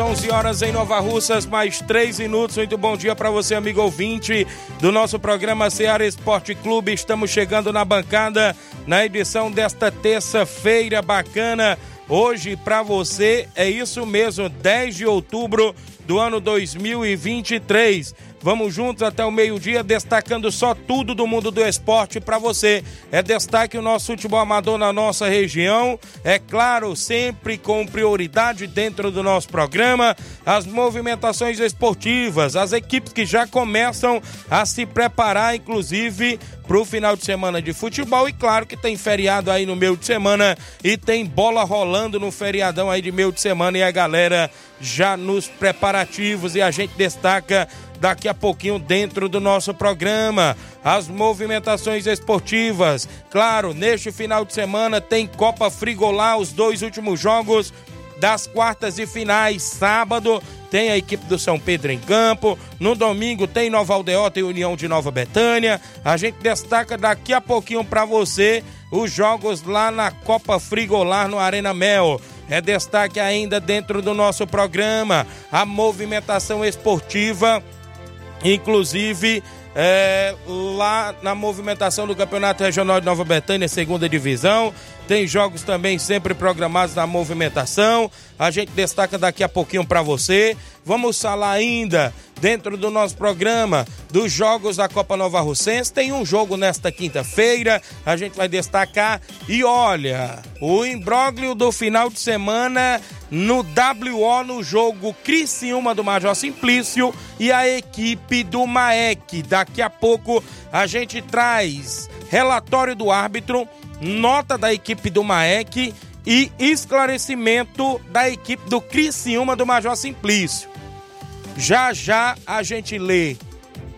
11 horas, 11 horas em Nova Russas, mais 3 minutos. Muito bom dia para você, amigo ouvinte do nosso programa Ceará Esporte Clube. Estamos chegando na bancada na edição desta terça-feira bacana. Hoje para você é isso mesmo, 10 de outubro do ano 2023. Vamos juntos até o meio-dia, destacando só tudo do mundo do esporte para você. É destaque o nosso futebol amador na nossa região. É claro, sempre com prioridade dentro do nosso programa. As movimentações esportivas, as equipes que já começam a se preparar, inclusive, para o final de semana de futebol. E claro que tem feriado aí no meio de semana e tem bola rolando no feriadão aí de meio de semana e a galera já nos preparativos e a gente destaca daqui a pouquinho dentro do nosso programa. As movimentações esportivas. Claro, neste final de semana tem Copa Frigolá, os dois últimos jogos das quartas e finais. Sábado tem a equipe do São Pedro em campo. No domingo tem Nova Aldeota e União de Nova Betânia. A gente destaca daqui a pouquinho para você os jogos lá na Copa Frigolar no Arena Mel. É destaque ainda dentro do nosso programa a movimentação esportiva Inclusive, é, lá na movimentação do Campeonato Regional de Nova Betânia, segunda divisão. Tem jogos também sempre programados na movimentação. A gente destaca daqui a pouquinho para você. Vamos falar ainda dentro do nosso programa dos jogos da Copa Nova Russense. Tem um jogo nesta quinta-feira, a gente vai destacar. E olha, o imbróglio do final de semana no WO no jogo Criciúma do Major Simplício e a equipe do Maek. Daqui a pouco a gente traz relatório do árbitro, nota da equipe do Maek e esclarecimento da equipe do Criciúma do Major Simplício. Já já a gente lê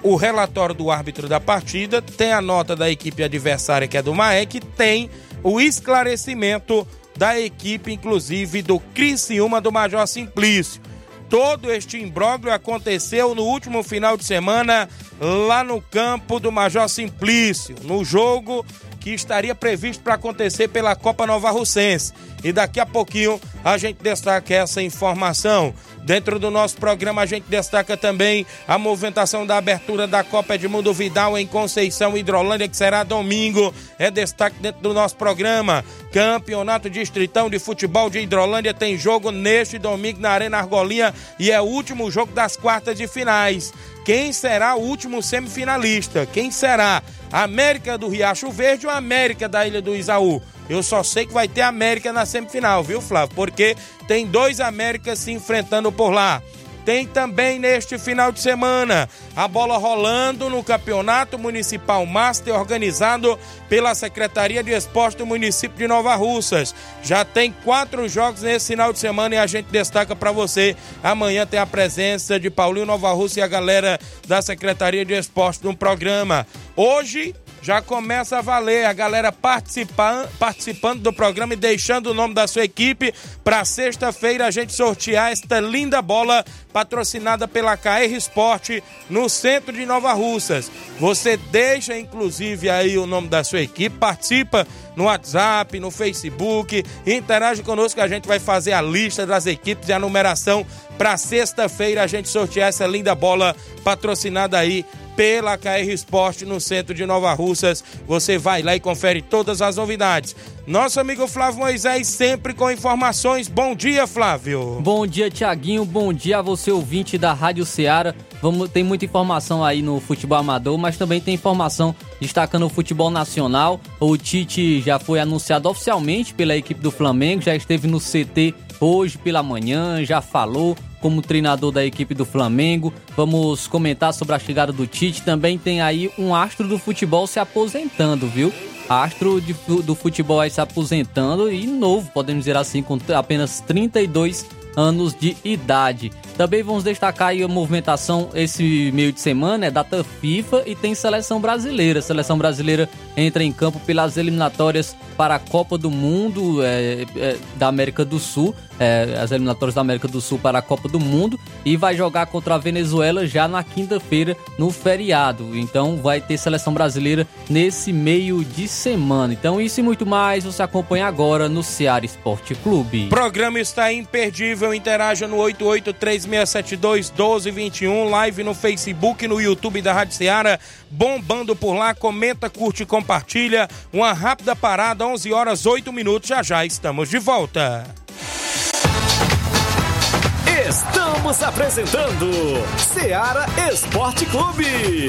o relatório do árbitro da partida, tem a nota da equipe adversária que é do Maek, tem o esclarecimento da equipe, inclusive do Criciúma do Major Simplício. Todo este imbróglio aconteceu no último final de semana lá no campo do Major Simplício, no jogo que estaria previsto para acontecer pela Copa Nova Russense. E daqui a pouquinho a gente destaca essa informação. Dentro do nosso programa, a gente destaca também a movimentação da abertura da Copa Edmundo Vidal em Conceição Hidrolândia, que será domingo. É destaque dentro do nosso programa. Campeonato Distritão de Futebol de Hidrolândia tem jogo neste domingo na Arena Argolinha e é o último jogo das quartas de finais. Quem será o último semifinalista? Quem será? América do Riacho Verde ou América da Ilha do Isaú? Eu só sei que vai ter América na semifinal, viu, Flávio? Porque tem dois Américas se enfrentando por lá. Tem também neste final de semana a bola rolando no Campeonato Municipal Master, organizado pela Secretaria de Esporte do município de Nova Russas. Já tem quatro jogos nesse final de semana e a gente destaca para você. Amanhã tem a presença de Paulinho Nova Russa e a galera da Secretaria de Esporte no programa. Hoje já começa a valer a galera participando, participando do programa e deixando o nome da sua equipe para sexta-feira a gente sortear esta linda bola patrocinada pela KR Esporte no centro de Nova Russas. Você deixa inclusive aí o nome da sua equipe, participa no WhatsApp, no Facebook, interage conosco que a gente vai fazer a lista das equipes e a numeração para sexta-feira a gente sortear essa linda bola patrocinada aí pela KR Esporte no centro de Nova Russas. Você vai lá e confere todas as novidades. Nosso amigo Flávio Moisés sempre com informações. Bom dia, Flávio. Bom dia, Tiaguinho. Bom dia a você, ouvinte da Rádio Ceará. Vamos, tem muita informação aí no futebol amador, mas também tem informação destacando o futebol nacional. O Tite já foi anunciado oficialmente pela equipe do Flamengo, já esteve no CT hoje pela manhã, já falou como treinador da equipe do Flamengo. Vamos comentar sobre a chegada do Tite. Também tem aí um astro do futebol se aposentando, viu? Astro de, do futebol aí se aposentando e novo, podemos dizer assim, com apenas 32 anos de idade. Também vamos destacar aí a movimentação esse meio de semana, é data FIFA e tem seleção brasileira. Seleção brasileira entra em campo pelas eliminatórias para a Copa do Mundo é, é, da América do Sul, é, as eliminatórias da América do Sul para a Copa do Mundo e vai jogar contra a Venezuela já na quinta-feira no feriado. Então vai ter seleção brasileira nesse meio de semana. Então isso e muito mais você acompanha agora no Ceará Esporte Clube. O programa está imperdível, interaja no 8672 1221, live no Facebook, no YouTube da Rádio Ceará, bombando por lá, comenta, curte, compartilha. Uma rápida parada, 11 horas 8 minutos, já já estamos de volta. Estamos apresentando Ceará Esporte Clube.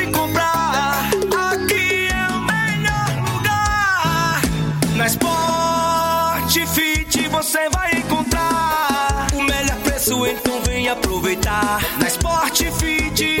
aproveitar. Na Sport Fit,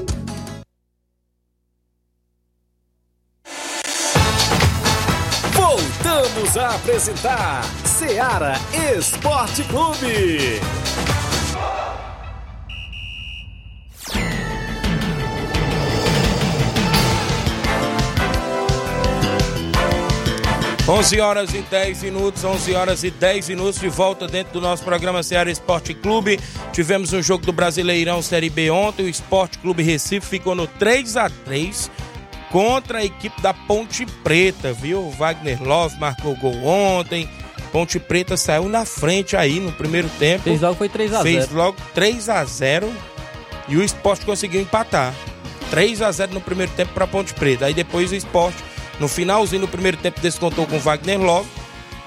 Voltamos a apresentar Ceará Esporte Clube. 11 horas e 10 minutos, 11 horas e 10 minutos de volta dentro do nosso programa Ceará Esporte Clube. Tivemos um jogo do Brasileirão Série B ontem, o Esporte Clube Recife ficou no 3 a 3 contra a equipe da Ponte Preta, viu? O Wagner Love marcou gol ontem. Ponte Preta saiu na frente aí no primeiro tempo. Fez logo foi 3 a 0. Fez logo 3 a 0 e o Esporte conseguiu empatar. 3 a 0 no primeiro tempo para Ponte Preta. Aí depois o Esporte no finalzinho do primeiro tempo descontou com Wagner Love,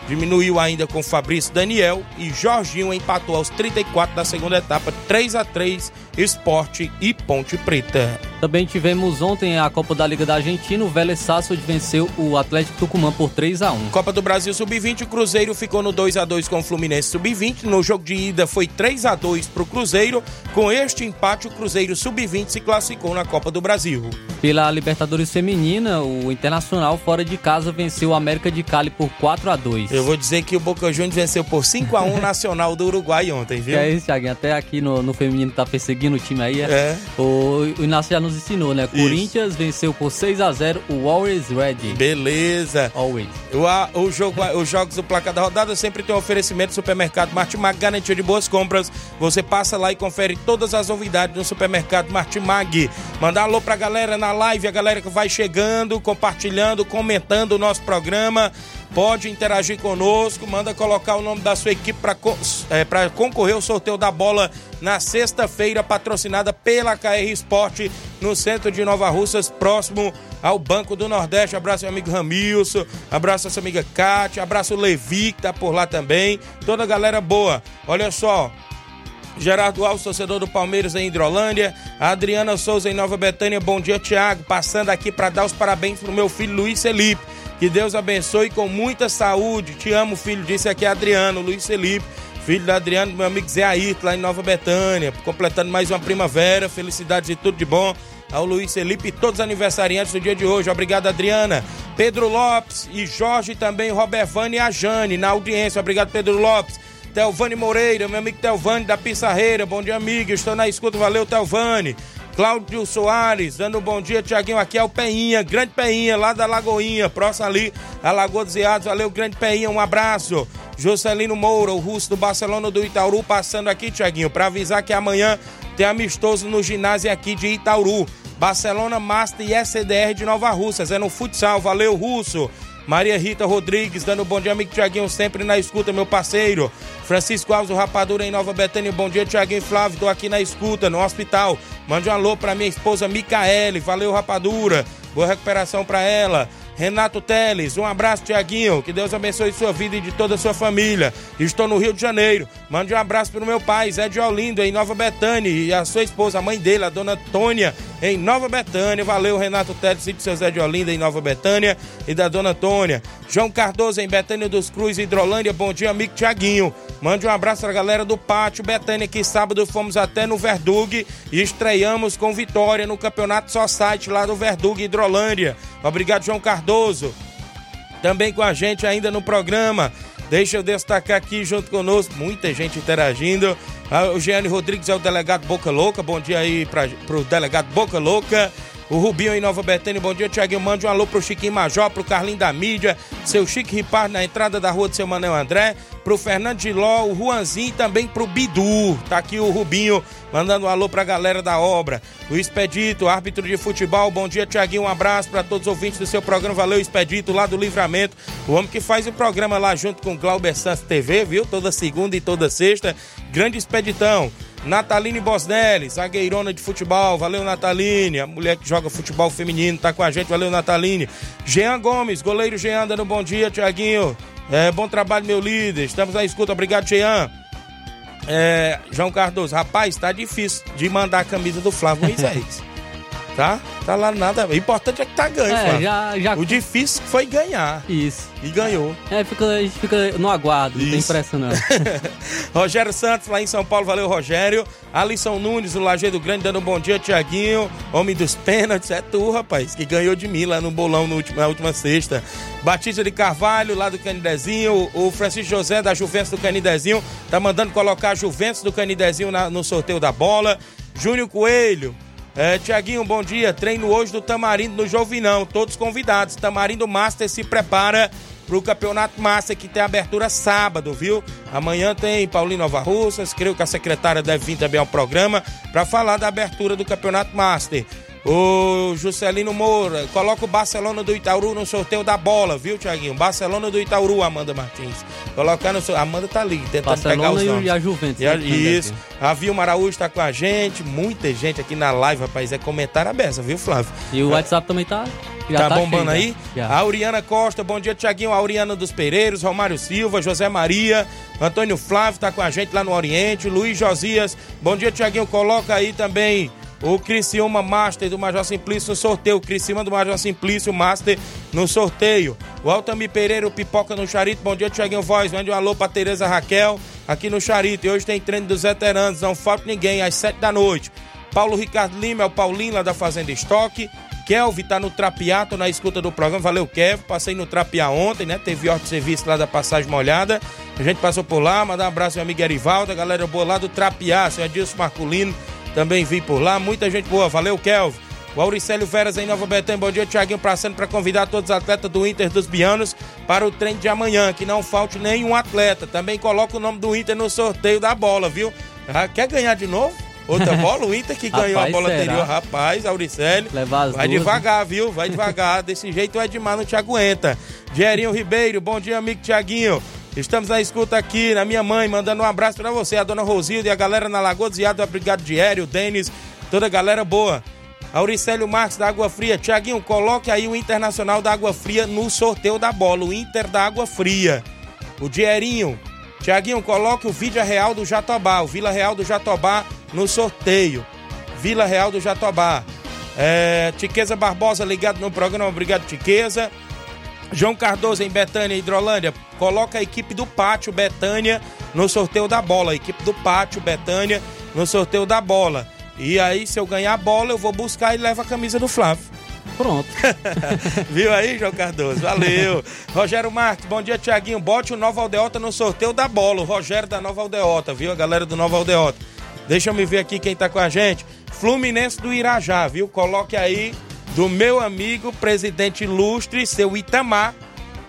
diminuiu ainda com Fabrício Daniel e Jorginho empatou aos 34 da segunda etapa, 3 a 3 Esporte e Ponte Preta. Também tivemos ontem a Copa da Liga da Argentina, o Vélez Sarsfield venceu o Atlético Tucumã por 3 a 1. Copa do Brasil Sub-20, o Cruzeiro ficou no 2 a 2 com o Fluminense Sub-20. No jogo de ida foi 3 a 2 para o Cruzeiro. Com este empate, o Cruzeiro Sub-20 se classificou na Copa do Brasil. Pela Libertadores Feminina, o Internacional fora de casa venceu o América de Cali por 4 a 2. Eu vou dizer que o Boca Juniors venceu por 5 a 1 Nacional do Uruguai ontem, viu? É isso, Thiaguinho? Até aqui no, no feminino tá perseguindo seguindo o time aí. É. É. O, o Inácio já nos ensinou, né? Corinthians venceu por 6 a 0 o Always Ready. Beleza. Always. O, a- o jogo, os jogos do placar da rodada sempre tem um oferecimento do supermercado Martimag, garantia de boas compras. Você passa lá e confere todas as novidades no supermercado Martimag. Mandar alô pra galera na live, a galera que vai chegando, compartilhando, comentando o nosso programa. Pode interagir conosco, manda colocar o nome da sua equipe para concorrer ao sorteio da bola na sexta-feira, patrocinada pela KR Esporte, no centro de Nova Russas, próximo ao Banco do Nordeste. Abraço, meu amigo Ramilson, abraço essa amiga Kátia, abraço o Levi, que tá por lá também. Toda a galera boa. Olha só, Gerardo Alves, torcedor do Palmeiras em Hidrolândia. A Adriana Souza em Nova Betânia. Bom dia, Tiago. Passando aqui para dar os parabéns pro meu filho Luiz Felipe. Que Deus abençoe com muita saúde. Te amo, filho. Disse aqui Adriano, Luiz Felipe. Filho da Adriano, meu amigo Zé Ayrton, lá em Nova Betânia. Completando mais uma primavera. Felicidades e tudo de bom ao Luiz Felipe e todos os aniversariantes do dia de hoje. Obrigado, Adriana. Pedro Lopes e Jorge também, Robervani e a Jane na audiência. Obrigado, Pedro Lopes. Telvane Moreira, meu amigo Telvane da Pissarreira. Bom dia, amigo. Estou na escuta. Valeu, Telvane. Cláudio Soares, dando um bom dia, Tiaguinho. Aqui é o Peinha, grande Peinha, lá da Lagoinha, próximo ali, a Lagoa dos Iados. Valeu, grande Peinha, um abraço. Jocelino Moura, o russo do Barcelona do Itauru, passando aqui, Tiaguinho, para avisar que amanhã tem amistoso no ginásio aqui de Itauru. Barcelona, Master e SDR de Nova Russas. É no futsal. Valeu, Russo. Maria Rita Rodrigues, dando um bom dia, amigo Tiaguinho, sempre na escuta, meu parceiro. Francisco Alves, o Rapadura em Nova Betânia. Bom dia, Tiaguinho Flávio. Tô aqui na escuta, no hospital. Mande um alô pra minha esposa Micaele. Valeu, Rapadura. Boa recuperação pra ela. Renato Teles, um abraço, Tiaguinho. Que Deus abençoe sua vida e de toda a sua família. Estou no Rio de Janeiro. Mande um abraço pro meu pai, Zé de Olindo, em Nova Betânia. E a sua esposa, a mãe dele, a dona Tônia, em Nova Betânia. Valeu, Renato Teles, e do seu Zé de Olinda, em Nova Betânia. E da dona Tônia. João Cardoso, em Betânia dos Cruz, Hidrolândia. Bom dia, amigo Tiaguinho. Mande um abraço pra galera do Pátio Betânia, que sábado fomos até no Verdug e estreamos com vitória no Campeonato Society lá do Verdug, Hidrolândia. Obrigado, João Cardoso. Também com a gente ainda no programa. Deixa eu destacar aqui junto conosco, muita gente interagindo. Ah, O Gianni Rodrigues é o delegado Boca Louca. Bom dia aí para o delegado Boca Louca. O Rubinho em Nova Betânia, bom dia, Tiaguinho. Mande um alô pro Chiquinho Major, pro Carlinho da Mídia, seu Chique Ripardo na entrada da rua do seu Manel André, pro Fernando Giló, o Juanzinho e também pro Bidu. Tá aqui o Rubinho mandando um alô pra galera da obra. O Expedito, árbitro de futebol, bom dia, Tiaguinho. Um abraço para todos os ouvintes do seu programa. Valeu, Expedito, lá do Livramento. O homem que faz o programa lá junto com Glauber Santos TV, viu? Toda segunda e toda sexta. Grande Expeditão. Nataline Bosnelli, zagueirona de futebol, valeu Nataline, a mulher que joga futebol feminino, tá com a gente, valeu Nataline. Jean Gomes, goleiro Jean, dando bom dia, Tiaguinho. É, bom trabalho, meu líder. Estamos na escuta, obrigado, Jean. É, João Cardoso, rapaz, tá difícil de mandar a camisa do Flávio Moisés. tá? Tá lá nada. O importante é que tá ganho, É, já, já. O difícil foi ganhar. Isso. E ganhou. É, fica, a gente fica no aguardo, não tem Isso. pressa não. Rogério Santos, lá em São Paulo, valeu, Rogério. Alisson Nunes, do Lajeado Grande, dando um bom dia, Tiaguinho. Homem dos pênaltis, é tu, rapaz, que ganhou de mim lá no bolão no último, na última sexta. Batista de Carvalho, lá do Canidezinho. O Francisco José, da Juventus do Canidezinho, tá mandando colocar a Juventus do Canidezinho na- no sorteio da bola. Júnior Coelho. É, Tiaguinho, bom dia. Treino hoje do Tamarindo no Jovinão. Todos convidados. Tamarindo Master se prepara pro Campeonato Master que tem abertura sábado, viu? Amanhã tem Paulinho Nova Russas. Creio que a secretária deve vir também ao programa para falar da abertura do Campeonato Master. O Juscelino Moura, coloca o Barcelona do Itauru no sorteio da bola, viu, Tiaguinho? Barcelona do Itauru, Amanda Martins. Colocar no sorteio. Amanda tá ali, tentando pegar Barcelona os e o- nomes. e a Juventus, E a- né, isso. A Vilma Araújo tá com a gente, muita gente aqui na live, rapaz. É comentário aberto, viu, Flávio? E o WhatsApp também tá. Já tá, tá bombando cheio, aí? Já. A Auriana Costa, bom dia, Tiaguinho. Auriana dos Pereiros, Romário Silva, José Maria, Antônio Flávio tá com a gente lá no Oriente, Luiz Josias. Bom dia, Tiaguinho. Coloca aí também o Criciúma Master do Major Simplício no sorteio. O Criciúma do Major Simplício Master no sorteio. O Altamir Pereira, o Pipoca no Charito. Bom dia, Tiaguinho Voz. Mande um alô pra Tereza Raquel aqui no Charito. E hoje tem treino dos veteranos. Não falta ninguém, às sete da noite. Paulo Ricardo Lima é o Paulinho lá da Fazenda Estoque. Kelvin tá no Trapiá, tô na escuta do programa. Valeu, Kelvin. Passei no Trapiá ontem, né? Teve ordem de serviço lá da Passagem Molhada. A gente passou por lá, mandar um abraço meu amigo Erivaldo, a galera boa lá do Trapiá, seu Adilson Marculino. Também vi por lá. Muita gente boa. Valeu, Kelvin. O Auricélio Veras em Nova Betânia. Bom dia, Tiaguinho passando para convidar todos os atletas do Inter dos Bianos para o treino de amanhã. Que não falte nenhum atleta. Também coloca o nome do Inter no sorteio da bola, viu? Ah, quer ganhar de novo? Outra bola, o Inter que ganhou Rapaz, a bola será? anterior, rapaz, Auricélio. Levar Vai duas, devagar, viu? Vai devagar. Desse jeito o Edmar não te aguenta. Dierinho Ribeiro, bom dia, amigo Tiaguinho. Estamos na escuta aqui, na minha mãe, mandando um abraço pra você, a dona Rosilda e a galera na Lagoa do Ziado, a Brigada Diério, o Denis, toda a galera boa. Auricélio Marques da Água Fria. Tiaguinho, coloque aí o Internacional da Água Fria no sorteio da bola, o Inter da Água Fria. O Dierinho. Tiaguinho, coloque o Vídeo Real do Jatobá, o Vila Real do Jatobá no sorteio. Vila Real do Jatobá. É, Tiqueza Barbosa ligado no programa, obrigado Tiqueza. João Cardoso em Betânia, Hidrolândia, coloca a equipe do Pátio Betânia no sorteio da bola. A equipe do Pátio Betânia no sorteio da bola. E aí, se eu ganhar a bola, eu vou buscar e levo a camisa do Flávio. Pronto. Viu aí, João Cardoso? Valeu. Rogério Marques, bom dia, Tiaguinho. Bote o Nova Aldeota no sorteio da bola. O Rogério da Nova Aldeota, viu? A galera do Nova Aldeota. Deixa eu me ver aqui quem tá com a gente. Fluminense do Irajá, viu? Coloque aí do meu amigo, presidente ilustre, seu Itamar.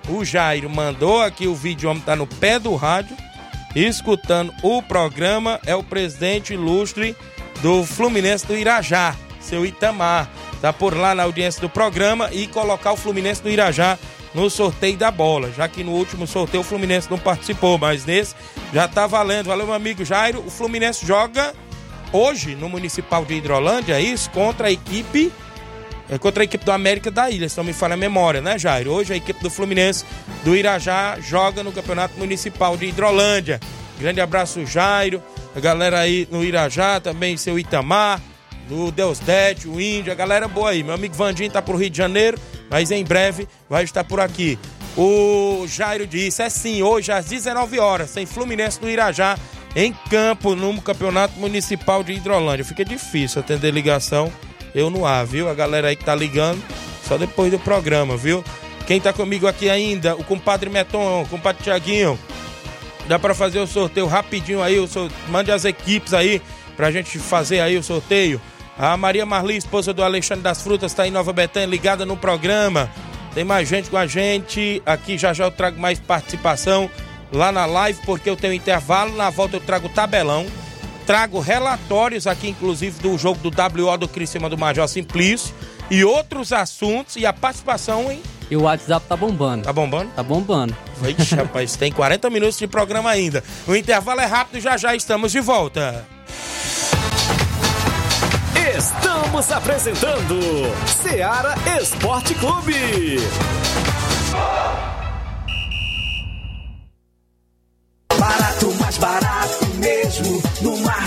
O Jairo mandou aqui o vídeo, o homem tá no pé do rádio, escutando o programa. É o presidente ilustre do Fluminense do Irajá, seu Itamar. Tá por lá na audiência do programa e colocar o Fluminense do Irajá no sorteio da bola, já que no último sorteio o Fluminense não participou, mas nesse já tá valendo. Valeu, meu amigo Jairo. O Fluminense joga hoje no Municipal de Hidrolândia, é isso? Contra a equipe. É contra a equipe do América da Ilha, se não me falha a memória, né, Jairo? Hoje a equipe do Fluminense do Irajá joga no Campeonato Municipal de Hidrolândia. Grande abraço, Jairo. A galera aí no Irajá, também seu Itamar, do Deus Dete, o Índio, a galera boa aí. Meu amigo Vandinho tá pro Rio de Janeiro, mas em breve vai estar por aqui. O Jairo disse, é sim, hoje às 19 horas, tem Fluminense do Irajá em campo no Campeonato Municipal de Hidrolândia. Fica difícil atender ligação, eu no ar, viu? A galera aí que tá ligando, só depois do programa, viu? Quem tá comigo aqui ainda, o compadre Meton, o compadre Tiaguinho. Dá pra fazer o sorteio rapidinho aí, o sor... mande as equipes aí pra gente fazer aí o sorteio. A Maria Marli, esposa do Alexandre das Frutas, tá em Nova Betânia, ligada no programa. Tem mais gente com a gente. Aqui já já eu trago mais participação lá na live, porque eu tenho intervalo. Na volta eu trago tabelão. Trago relatórios aqui, inclusive, do jogo do WO do Criciúma do Major Simplício. E outros assuntos e a participação, hein? E o WhatsApp tá bombando. Tá bombando? Tá bombando. Vixe, rapaz, tem 40 minutos de programa ainda. O intervalo é rápido, já já estamos de volta. Estamos apresentando Seara Esporte Clube.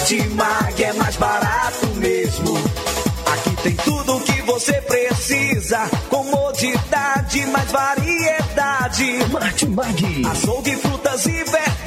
Martimag é mais barato mesmo. Aqui tem tudo o que você precisa. Comodidade, mais variedade. Martimag. Açougue, frutas e verduras.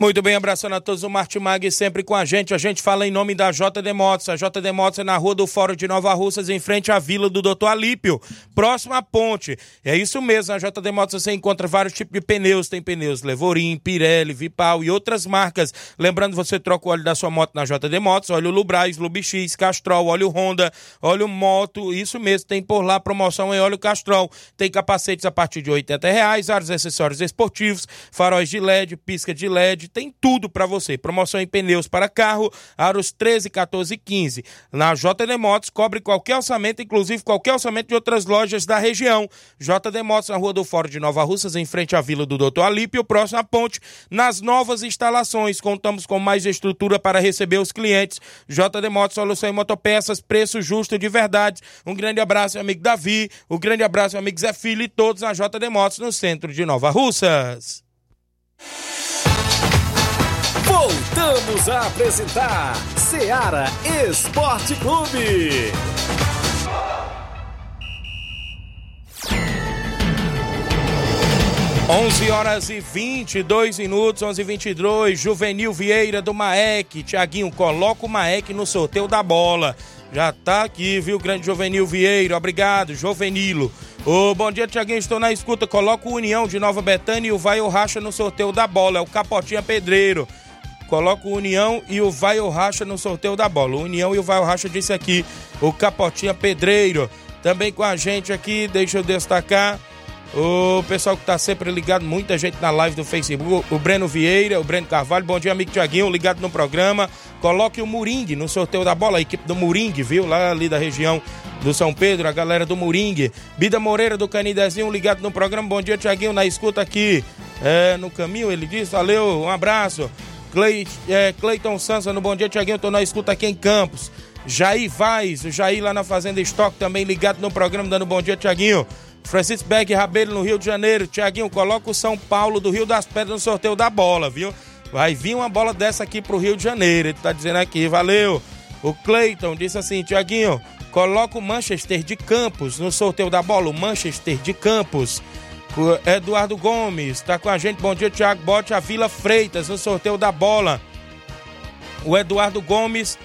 Muito bem, abraçando a todos o Martimag sempre com a gente. A gente fala em nome da JD Motos. A JD Motos é na rua do Fórum de Nova Russas, em frente à vila do Doutor Alípio, próximo à ponte. É isso mesmo, na JD Motos você encontra vários tipos de pneus. Tem pneus Levorim, Pirelli, Vipal e outras marcas. Lembrando, você troca o óleo da sua moto na JD Motos, óleo Lubrais, Lubix, Castrol, óleo Honda, óleo Moto, isso mesmo. Tem por lá promoção em óleo Castrol. Tem capacetes a partir de 80 reais, vários acessórios esportivos, faróis de LED, pisca de LED, tem tudo para você. Promoção em pneus para carro, aros 13, 14 e 15. Na JD Motos, cobre qualquer orçamento, inclusive qualquer orçamento de outras lojas da região. JD Motos, na Rua do Fórum de Nova Russas, em frente à Vila do Doutor Alípio, próximo à ponte. Nas novas instalações, contamos com mais estrutura para receber os clientes. JD Motos, solução em motopeças, preço justo de verdade. Um grande abraço, meu amigo Davi. Um grande abraço, meu amigo Zé Filho e todos na JD Motos, no centro de Nova Russas. Voltamos a apresentar Seara Esporte Clube. 11 horas e 22 minutos, 11 e 22 Juvenil Vieira do Maek. Tiaguinho, coloca o Maek no sorteio da bola. Já tá aqui, viu, grande Juvenil Vieira. Obrigado, Juvenilo. Ô, bom dia, Tiaguinho. Estou na escuta. Coloca o União de Nova Betânia e o Vai o Racha no sorteio da bola. É o Capotinha Pedreiro. Coloca o União e o Vai ou Racha no sorteio da bola. O União e o Vai ou Racha disse aqui. O Capotinha Pedreiro. Também com a gente aqui, deixa eu destacar. O pessoal que tá sempre ligado, muita gente na live do Facebook. O Breno Vieira, o Breno Carvalho. Bom dia, amigo Tiaguinho, ligado no programa. Coloque o Muringue no sorteio da bola, a equipe do Muringue, viu? Lá ali da região do São Pedro, a galera do Muringue. Bida Moreira do Canidezinho, ligado no programa. Bom dia, Tiaguinho, na escuta aqui é, no caminho. Ele disse: valeu, um abraço. Clay, é, Cleiton Sansa no Bom Dia, Tiaguinho, tô na escuta aqui em Campos. Jair Vaz, o Jair lá na Fazenda Estoque também ligado no programa, dando bom dia, Tiaguinho. Francisco Beck Rabelo no Rio de Janeiro. Tiaguinho, coloca o São Paulo do Rio das Pedras no sorteio da bola, viu? Vai vir uma bola dessa aqui pro Rio de Janeiro. Ele tá dizendo aqui, valeu. O Cleiton disse assim, Tiaguinho, coloca o Manchester de Campos no sorteio da bola. O Manchester de Campos. O Eduardo Gomes tá com a gente. Bom dia, Tiago. Bote a Vila Freitas no sorteio da bola. O Eduardo Gomes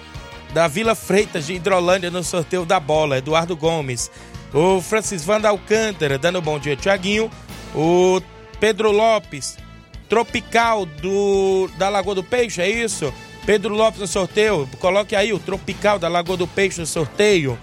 da Vila Freitas de Hidrolândia no sorteio da bola. Eduardo Gomes. O Francis Vanda Alcântara dando bom dia, Tiaguinho. O Pedro Lopes, Tropical do da Lagoa do Peixe, é isso? Pedro Lopes no sorteio. Coloque aí o Tropical da Lagoa do Peixe no sorteio.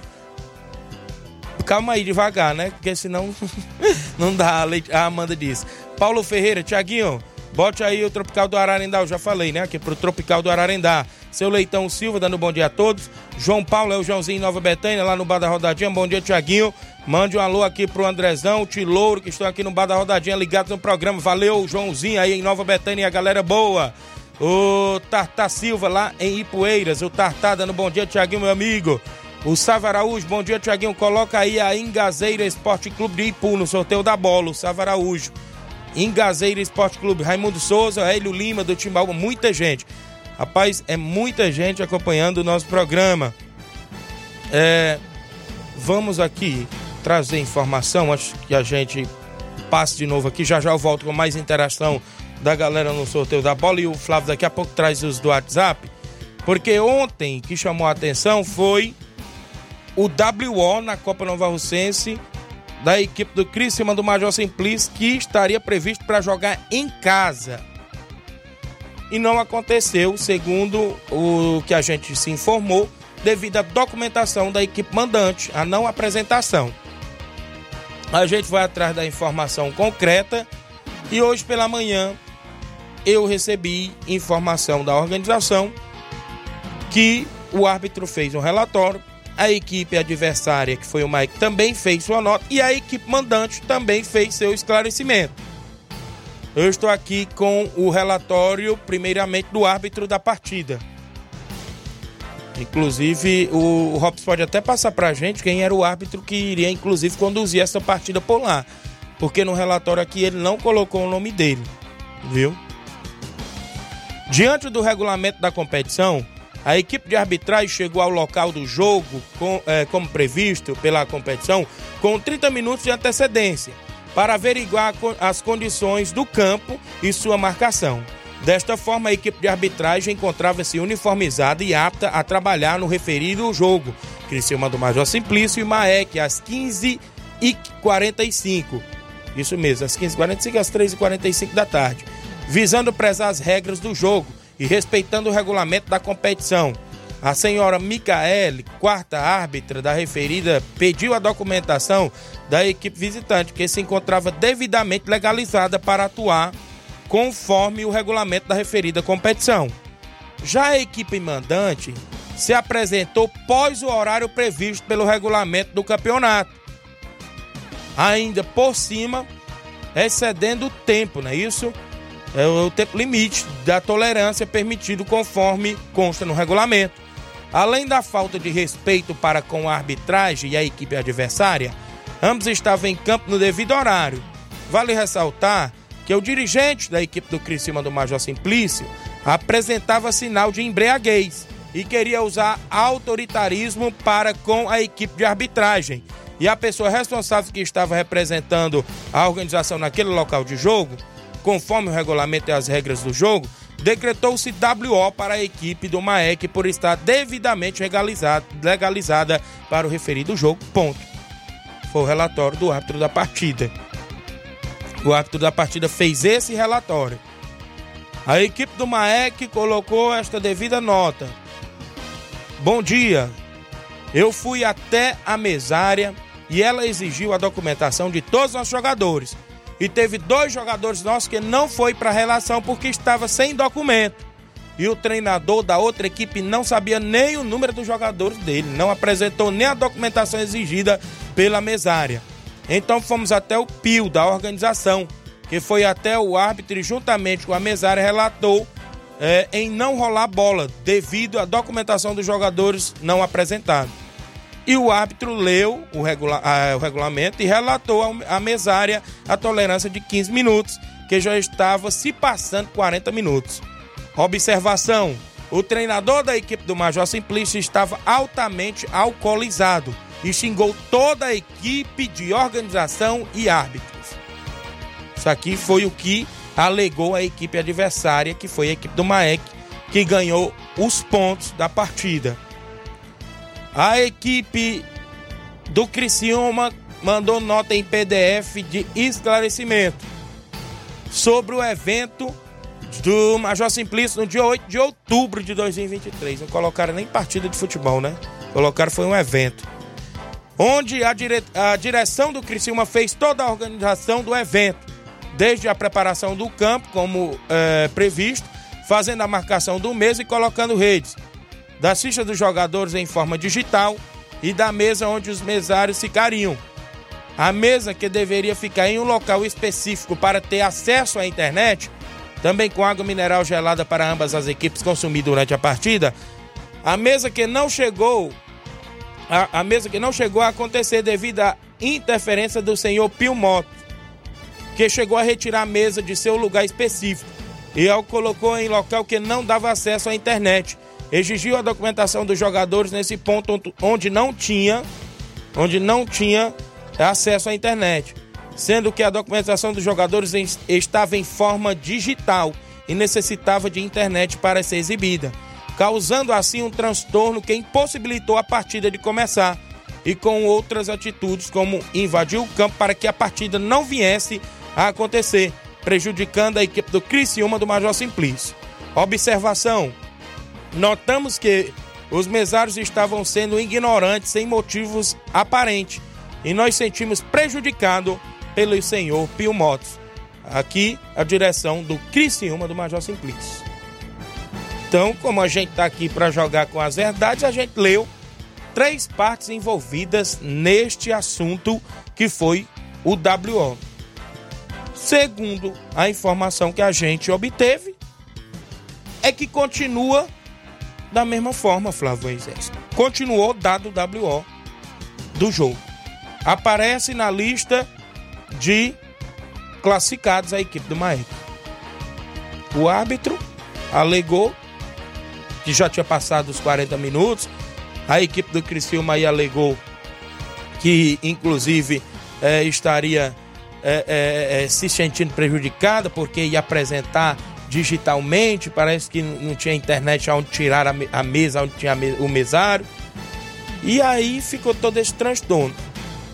Calma aí, devagar, né? Porque senão não dá. A Amanda disse. Paulo Ferreira, Tiaguinho, bote aí o Tropical do Ararendá. Eu já falei, né? Aqui pro Tropical do Ararendá. Seu Leitão Silva, dando bom dia a todos. João Paulo é o Joãozinho Nova Betânia, lá no Bar da Rodadinha. Bom dia, Tiaguinho. Mande um alô aqui pro Andrezão, o Tilouro, que estão aqui no Bar da Rodadinha, ligados no programa. Valeu, Joãozinho aí em Nova Betânia, a galera boa. O Tartar Silva lá em Ipueiras. O Tartar dando bom dia, Tiaguinho, meu amigo. O Sava Araújo, bom dia, Tiaguinho. Coloca aí a Engazeira Esporte Clube de Ipu no sorteio da bola. O Sava Araújo. Engazeira Esporte Clube. Raimundo Souza, Hélio Lima do Timbaúba, muita gente. Rapaz, é muita gente acompanhando o nosso programa. É, vamos aqui trazer informação, acho que a gente passe de novo aqui. Já já eu volto com mais interação da galera no sorteio da bola e o Flávio daqui a pouco traz os do WhatsApp. Porque ontem que chamou a atenção foi o WO na Copa Nova Russense da equipe do Criciúma do Major Simplice que estaria previsto para jogar em casa. E não aconteceu, segundo o que a gente se informou, devido à documentação da equipe mandante, a não apresentação. A gente vai atrás da informação concreta e hoje pela manhã eu recebi informação da organização que o árbitro fez um relatório a equipe adversária, que foi o Mike, também fez sua nota e a equipe mandante também fez seu esclarecimento. Eu estou aqui com o relatório, primeiramente, do árbitro da partida. Inclusive, o, Robson pode até passar para a gente quem era o árbitro que iria, inclusive, conduzir essa partida por lá. Porque no relatório aqui ele não colocou o nome dele, viu? Diante do regulamento da competição, a equipe de arbitragem chegou ao local do jogo, com, é, como previsto pela competição, com 30 minutos de antecedência, para averiguar as condições do campo e sua marcação. Desta forma, a equipe de arbitragem encontrava-se uniformizada e apta a trabalhar no referido jogo. Criciúma do Major Simplício e Maek, às 15h45. Isso mesmo, às 15h45 às 3h45 da tarde. Visando prezar as regras do jogo e respeitando o regulamento da competição. A senhora Micaele, quarta árbitra da referida, pediu a documentação da equipe visitante, que se encontrava devidamente legalizada para atuar conforme o regulamento da referida competição. Já a equipe mandante se apresentou pós o horário previsto pelo regulamento do campeonato. Ainda por cima, excedendo o tempo, não é isso? É o tempo limite da tolerância permitido conforme consta no regulamento. Além da falta de respeito para com a arbitragem e a equipe adversária, ambos estavam em campo no devido horário. Vale ressaltar que o dirigente da equipe do Criciúma do Major Simplício apresentava sinal de embriaguez e queria usar autoritarismo para com a equipe de arbitragem, e a pessoa responsável que estava representando a organização naquele local de jogo, conforme o regulamento e as regras do jogo, decretou-se WO para a equipe do MAEC por estar devidamente legalizada, legalizada para o referido jogo. Ponto. Foi o relatório do árbitro da partida. O árbitro da partida fez esse relatório. A equipe do MAEC colocou esta devida nota. Bom dia. Eu fui até a mesária e ela exigiu a documentação de todos os jogadores. E teve dois jogadores nossos que não foi para a relação porque estava sem documento. E o treinador da outra equipe não sabia nem o número dos jogadores dele, não apresentou nem a documentação exigida pela mesária. Então fomos até o PIO da organização, que foi até o árbitro e juntamente com a mesária relatou é, em não rolar bola devido à documentação dos jogadores não apresentada. E o árbitro leu o, regula o regulamento e relatou à mesária a tolerância de 15 minutos, que já estava se passando 40 minutos. Observação: o treinador da equipe do Major Simplício estava altamente alcoolizado e xingou toda a equipe de organização e árbitros. Isso aqui foi o que alegou a equipe adversária, que foi a equipe do Maek, que ganhou os pontos da partida. A equipe do Criciúma mandou nota em PDF de esclarecimento sobre o evento do Major Simplício no dia 8 de outubro de 2023. Não colocaram nem partida de futebol, né? Colocaram foi um evento. Onde a, dire... a direção do Criciúma fez toda a organização do evento, desde a preparação do campo, como é, previsto, fazendo a marcação do mês e colocando redes das fichas dos jogadores em forma digital e da mesa onde os mesários ficariam. A mesa que deveria ficar em um local específico para ter acesso à internet, também com água mineral gelada para ambas as equipes consumir durante a partida. A mesa que não chegou, a, a mesa que não chegou a acontecer devido à interferência do senhor Pio Moto, que chegou a retirar a mesa de seu lugar específico e a colocou em local que não dava acesso à internet exigiu a documentação dos jogadores nesse ponto onde não tinha, onde não tinha acesso à internet, sendo que a documentação dos jogadores estava em forma digital e necessitava de internet para ser exibida, causando assim um transtorno que impossibilitou a partida de começar e com outras atitudes como invadir o campo para que a partida não viesse a acontecer, prejudicando a equipe do Criciúma do Major Simplício. Observação: Notamos que os mesários estavam sendo ignorantes sem motivos aparentes e nós sentimos prejudicado pelo senhor Pio Motos. Aqui a direção do Criciúma do Major Simplício. Então, como a gente está aqui para jogar com as verdades, a gente leu três partes envolvidas neste assunto que foi o WO. Segundo a informação que a gente obteve, é que continua da mesma forma, Flávio Moisés. Continuou dado WO do jogo. Aparece na lista de classificados a equipe do Maek. O árbitro alegou que já tinha passado os 40 minutos. A equipe do Criciúma aí alegou que, inclusive, é, estaria é, é, se sentindo prejudicada porque ia apresentar digitalmente, parece que não tinha internet onde tirar a, mesa, onde tinha o mesário. E aí ficou todo esse transtorno.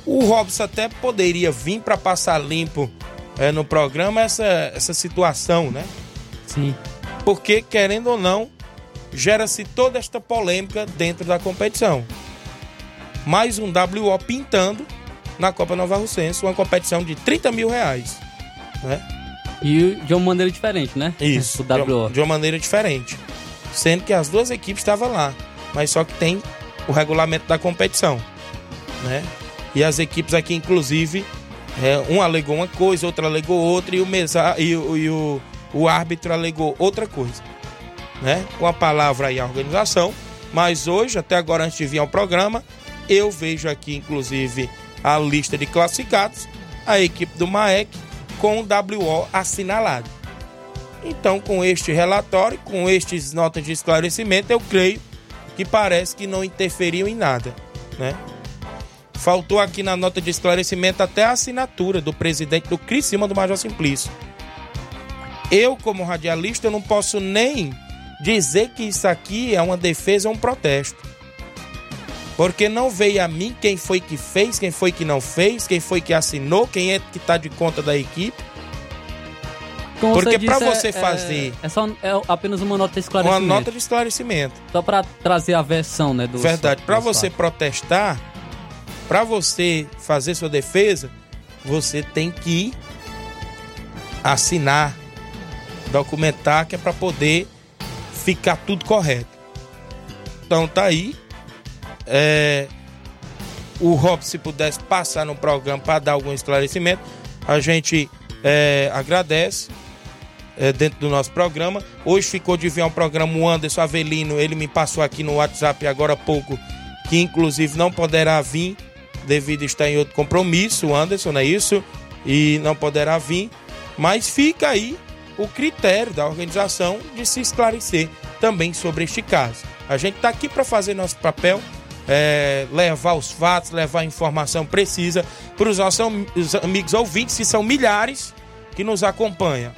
O Robson até poderia vir para passar limpo é, no programa essa, essa situação, né? Sim. Porque, querendo ou não, gera-se toda esta polêmica dentro da competição. Mais um WO pintando na Copa Nova Russense, uma competição de 30 mil reais. Né? E de uma maneira diferente, né? Isso. O WO. De uma maneira diferente. Sendo que as duas equipes estavam lá. Mas só que tem o regulamento da competição. Né? E as equipes aqui, inclusive, é, um alegou uma coisa, outra alegou outra, e o, mesa, e, o, e o, o árbitro alegou outra coisa. Né? Com a palavra aí a organização. Mas hoje, até agora, antes de vir ao programa, eu vejo aqui, inclusive, a lista de classificados. A equipe do MAEC com o WO assinalado. Então, com este relatório, com estes notas de esclarecimento, eu creio que parece que não interferiu em nada, né? faltou aqui na nota de esclarecimento até a assinatura do presidente do Criciúma do Major Simplício. Eu, como radialista, eu não posso nem dizer que isso aqui é uma defesa ou um protesto. Porque não veio a mim quem foi que fez, quem foi que não fez, quem foi que assinou, quem é que está de conta da equipe. Como Porque é- você é- fazer- É, só é apenas uma nota de Uma esclarecimento. nota de esclarecimento. Só pra trazer a versão, né? Do Verdade. Para você fatos. protestar, para você fazer sua defesa, você tem que assinar, documentar, que é para poder ficar tudo correto. Então tá aí. É, o Rob, se pudesse passar no programa para dar algum esclarecimento, a gente é, agradece é, dentro do nosso programa. Hoje ficou de vir um programa o Anderson Avelino, ele me passou aqui no WhatsApp agora há pouco, que inclusive não poderá vir devido a estar em outro compromisso, o Anderson, não é isso? E não poderá vir, mas fica aí o critério da organização de se esclarecer também sobre este caso. A gente está aqui para fazer nosso papel, é, levar os fatos, levar a informação precisa para os nossos os amigos ouvintes, que são milhares que nos acompanham.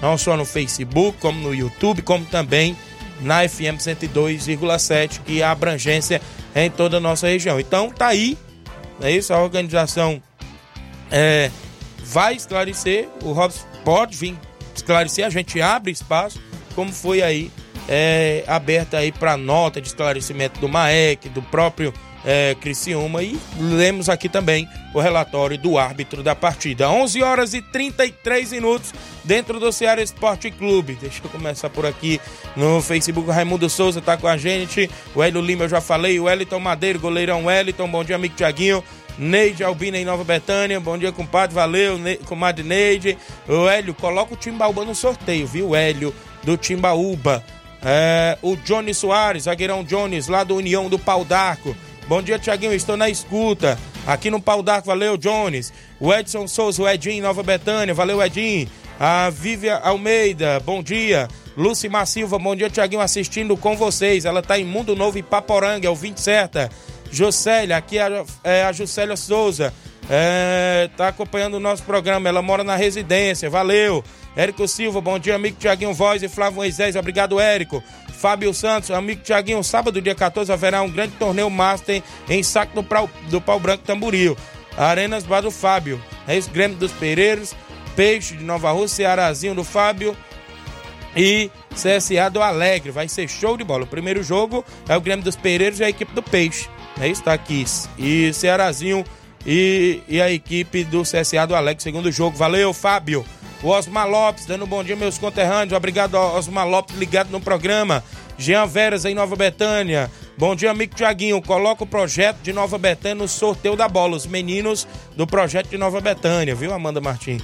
Não só no Facebook, como no YouTube, como também na FM 102,7, que a abrangência é em toda a nossa região. Então tá aí, é isso, a organização é, vai esclarecer, o Robson pode vir esclarecer, a gente abre espaço, como foi aí é, aberta aí para nota de esclarecimento do MAEC, do próprio é, Criciúma e lemos aqui também o relatório do árbitro da partida. 11 horas e 33 minutos dentro do Ceará Esporte Clube. Deixa eu começar por aqui no Facebook. Raimundo Souza tá com a gente. O Hélio Lima eu já falei. O Wellington Madeiro, goleirão Wellington. Bom dia, amigo Tiaguinho. Neide Albina em Nova Betânia. Bom dia, compadre. Valeu, ne comadre Neide. O Hélio, coloca o Timbaúba no sorteio, viu? Hélio do Timbaúba. É, o Johnny Soares, zagueirão Jones, lá do União do Pau d'Arco. Bom dia, Tiaguinho. Estou na escuta. Aqui no Pau d'Arco, valeu, Jones. O Edson Souza, o Edinho Nova Betânia. Valeu, Edinho. A Vívia Almeida, bom dia. Lucimar Silva, bom dia, Tiaguinho, assistindo com vocês. Ela tá em Mundo Novo, Ipaporanga, é o 20 certa. Jocélia, aqui é a, é a Juscelia Souza. É, tá acompanhando o nosso programa. Ela mora na residência. Valeu. Érico Silva, bom dia, amigo Tiaguinho Voz e Flávio Moisés. Obrigado, Érico. Fábio Santos, amigo Tiaguinho, sábado, dia 14, haverá um grande torneio Master em saco do, Prau- do Pau Branco Tamboril. Arenas Bar do Fábio. É isso, Grêmio dos Pereiros, Peixe de Nova Rússia, Cearazinho do Fábio e CSA do Alegre. Vai ser show de bola. O primeiro jogo é o Grêmio dos Pereiros e a equipe do Peixe. É isso, tá aqui. E Cearazinho e, e a equipe do CSA do Alegre. Segundo jogo. Valeu, Fábio. O Osmar Lopes, dando um bom dia, meus conterrâneos. Obrigado, Osmar Lopes, ligado no programa. Jean Veras, em Nova Betânia. Bom dia, amigo Tiaguinho. Coloca o projeto de Nova Betânia no sorteio da bola. Os meninos do projeto de Nova Betânia, viu, Amanda Martins?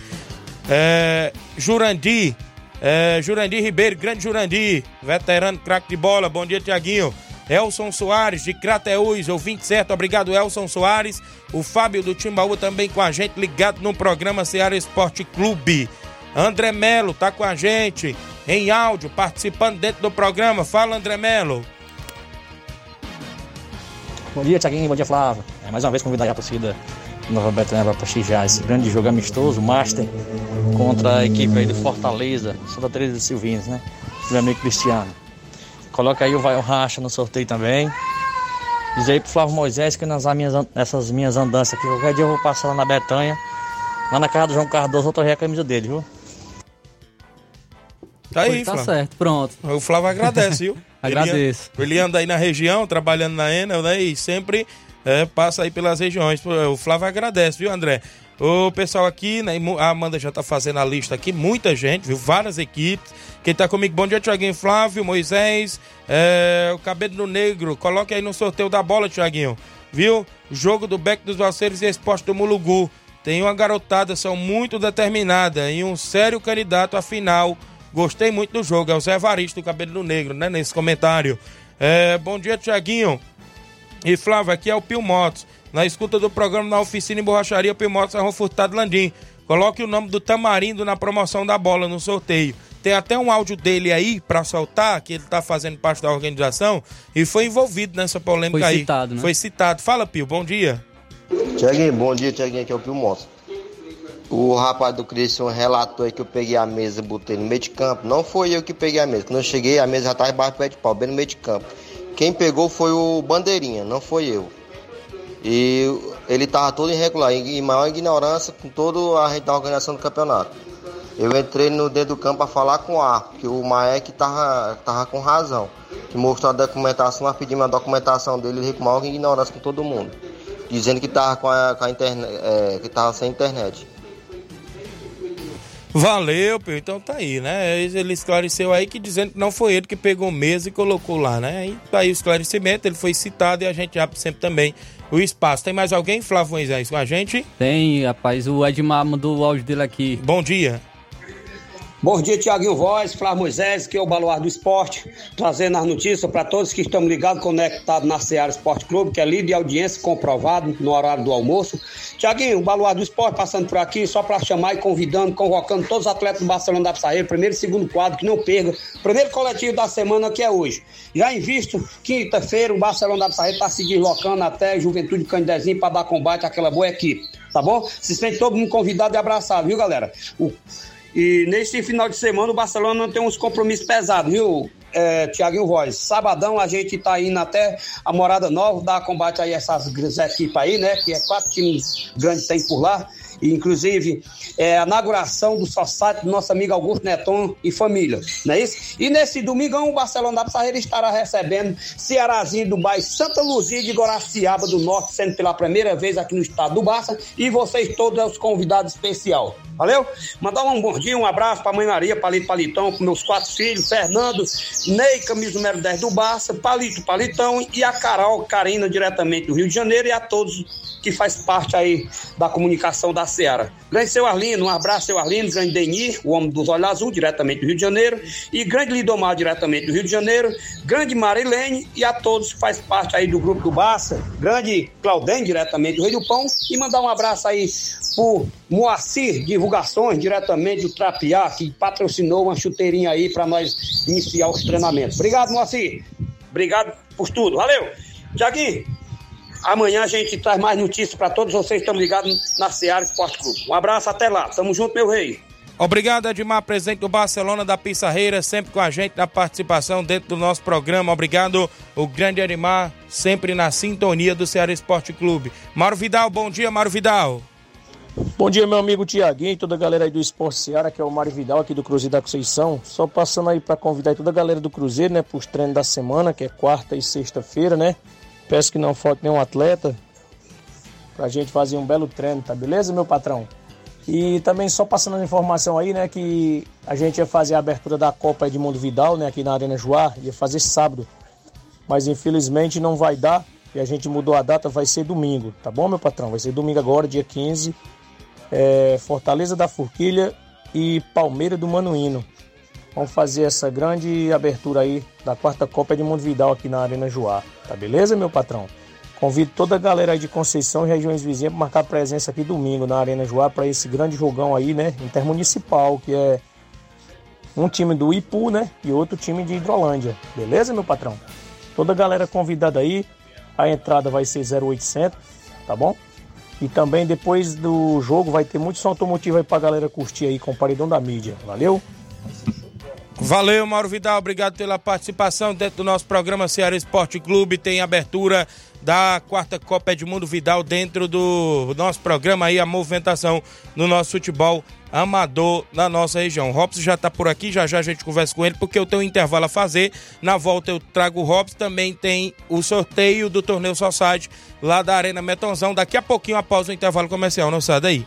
É, Jurandir, é, Jurandir Ribeiro, grande Jurandir, veterano craque de bola. Bom dia, Tiaguinho. Elson Soares, de Crateús, ouvinte certo. Obrigado, Elson Soares. O Fábio do Timbaúba também com a gente, ligado no programa Ceará Esporte Clube. André Melo tá com a gente em áudio, participando dentro do programa. Fala, André Melo. Bom dia, Tiaguinho. Bom dia, Flávio. É, mais uma vez convidar a torcida Nova Betânia para prestigiar esse grande jogo amistoso, Master, contra a equipe aí do Fortaleza, Santa Teresa de Silvinos, né? Meu amigo Cristiano. Coloca aí o Vai o Racha no sorteio também. Diz aí pro Flávio Moisés que nas minhas, nessas minhas andanças aqui, qualquer dia eu vou passar lá na Betânia, lá na casa do João Cardoso, eu torrei a camisa dele, viu? Tá aí, tá Flávio. certo, pronto. O Flávio agradece, viu? Agradeço. Ele, ele anda aí na região, trabalhando na Enel, né? E sempre é, passa aí pelas regiões. O Flávio agradece, viu, André? O pessoal aqui, né? A Amanda já tá fazendo a lista aqui, muita gente, viu? Várias equipes. Quem tá comigo, bom dia, Tiaguinho Flávio, Moisés, é, o Cabelo do Negro. Coloque aí no sorteio da bola, Tiaguinho. Viu? Jogo do Beck dos Valseiros e Esporte do Mulugu. Tem uma garotada, são muito determinada e um sério candidato à final. Gostei muito do jogo. É o Zé Varisto do Cabelo do Negro, né? Nesse comentário. É, bom dia, Tiaguinho. E Flávio, aqui é o Pio Motos. Na escuta do programa na oficina em borracharia, Pio Motos Arrão Furtado Landim. Coloque o nome do Tamarindo na promoção da bola no sorteio. Tem até um áudio dele aí pra soltar, que ele tá fazendo parte da organização e foi envolvido nessa polêmica Foi aí. citado, né? Foi citado. Fala, Pio, bom dia. Tiaguinho, bom dia, Tiaguinho, aqui é o Pio Monstro. O rapaz do Cristian relatou aí que eu peguei a mesa e botei no meio de campo. Não foi eu que peguei a mesa. Quando eu cheguei, a mesa já estava embaixo do pé de pau, bem no meio de campo. Quem pegou foi o Bandeirinha, não foi eu. E ele estava todo irregular, em maior ignorância com toda a gente da organização do campeonato. Eu entrei no dentro do campo para falar com o ar, que o Maek tava, tava com razão. Que mostrou a documentação, nós pedimos a documentação dele, ele com maior ignorância com todo mundo. Dizendo que tava com a, com a internet, é, que tava sem internet. Valeu, Pio. Então tá aí, né? Ele esclareceu aí que dizendo que não foi ele que pegou mesa e colocou lá, né? Aí tá aí o esclarecimento, ele foi citado e a gente abre sempre também o espaço. Tem mais alguém, Flávio Moisés, com a gente? Tem, rapaz. O Edmar mandou o áudio dele aqui. Bom dia. Bom dia, Tiaguinho Voz, Flávio Moisés, que é o Baluar do Esporte, trazendo as notícias para todos que estão ligados, conectados na Seara Esporte Clube, que é líder de audiência comprovado no horário do almoço. Tiaguinho, o Baluar do Esporte passando por aqui só para chamar e convidando, convocando todos os atletas do Barcelona da Pissarreira, primeiro e segundo quadro, que não perca. Primeiro coletivo da semana que é hoje. Já em visto, quinta-feira, o Barcelona da Pissarreira está se deslocando até Juventude Candezinho para dar combate àquela boa equipe, tá bom? Se sente todo mundo convidado e abraçado, viu, galera? O e neste final de semana o Barcelona tem uns compromissos pesados, viu, é, Tiaguinho Voz? Sabadão a gente tá indo até a Morada Nova, dar combate aí a essas equipes aí, né? Que é quatro times grandes tem por lá inclusive é, a inauguração do Society do nosso amigo Augusto Neton e família, não é isso? E nesse domingão o Barcelona da Pissarreira estará recebendo Cearazinho do bairro Santa Luzia de Goraciaba do Norte, sendo pela primeira vez aqui no estado do Barça, e vocês todos são os convidados especial. Valeu? Mandar um bom dia, um abraço pra mãe Maria, Palito Palitão, com meus quatro filhos, Fernando, Ney, camisa número 10 do Barça, Palito Palitão e a Carol Carina, diretamente do Rio de Janeiro, e a todos que faz parte aí da comunicação da Seara. Grande seu Arlindo, um abraço, seu Arlindo, grande Denir, o homem dos olhos azul, diretamente do Rio de Janeiro, e grande Lidomar, diretamente do Rio de Janeiro, grande Marilene e a todos que faz parte aí do grupo do Barça, grande Claudem, diretamente do Rio do Pão, e mandar um abraço aí pro Moacir Divulgações, diretamente do Trapiá, que patrocinou uma chuteirinha aí para nós iniciar os treinamentos. Obrigado, Moacir. Obrigado por tudo. Valeu. Tiaguinho, Amanhã a gente traz mais notícias para todos vocês. Estamos ligados na Seara Esporte Clube. Um abraço, até lá. Tamo junto, meu rei. Obrigado, Edmar, presidente do Barcelona da Pissarreira, sempre com a gente na participação dentro do nosso programa. Obrigado, o grande Edmar, sempre na sintonia do Ceará Esporte Clube. Mauro Vidal, bom dia, Mauro Vidal. Bom dia, meu amigo Tiaguinho e toda a galera aí do Esporte Ceará, que é o Mário Vidal aqui do Cruzeiro da Conceição. Só passando aí para convidar toda a galera do Cruzeiro, né, para os treinos da semana, que é quarta e sexta-feira, né? Peço que não falte nenhum atleta pra gente fazer um belo treino, tá beleza, meu patrão? E também só passando a informação aí, né, que a gente ia fazer a abertura da Copa Edmundo Vidal, né, aqui na Arena Joá, ia fazer sábado. Mas infelizmente não vai dar e a gente mudou a data, vai ser domingo, tá bom, meu patrão? Vai ser domingo agora, dia 15, é, Fortaleza da Forquilha e Palmeira do Manuíno. Vamos fazer essa grande abertura aí da quarta Copa de Mundo Vidal aqui na Arena Joá. Tá beleza, meu patrão? Convido toda a galera aí de Conceição e regiões vizinhas para marcar presença aqui domingo na Arena Joá para esse grande jogão aí, né? Intermunicipal, que é um time do Ipu, né? E outro time de Hidrolândia. Beleza, meu patrão? Toda a galera convidada aí. A entrada vai ser 0800, tá bom? E também depois do jogo vai ter muito som automotivo aí pra galera curtir aí com o paredão da mídia. Valeu? Valeu, Mauro Vidal. Obrigado pela participação dentro do nosso programa Ceará Esporte Clube. Tem abertura da quarta Copa Edmundo Vidal dentro do nosso programa aí, a movimentação no nosso futebol amador na nossa região. O Robson já está por aqui, já já a gente conversa com ele, porque eu tenho um intervalo a fazer. Na volta eu trago o Robson, também tem o sorteio do Torneio Society lá da Arena Metonzão. Daqui a pouquinho, após o intervalo comercial, não sai daí.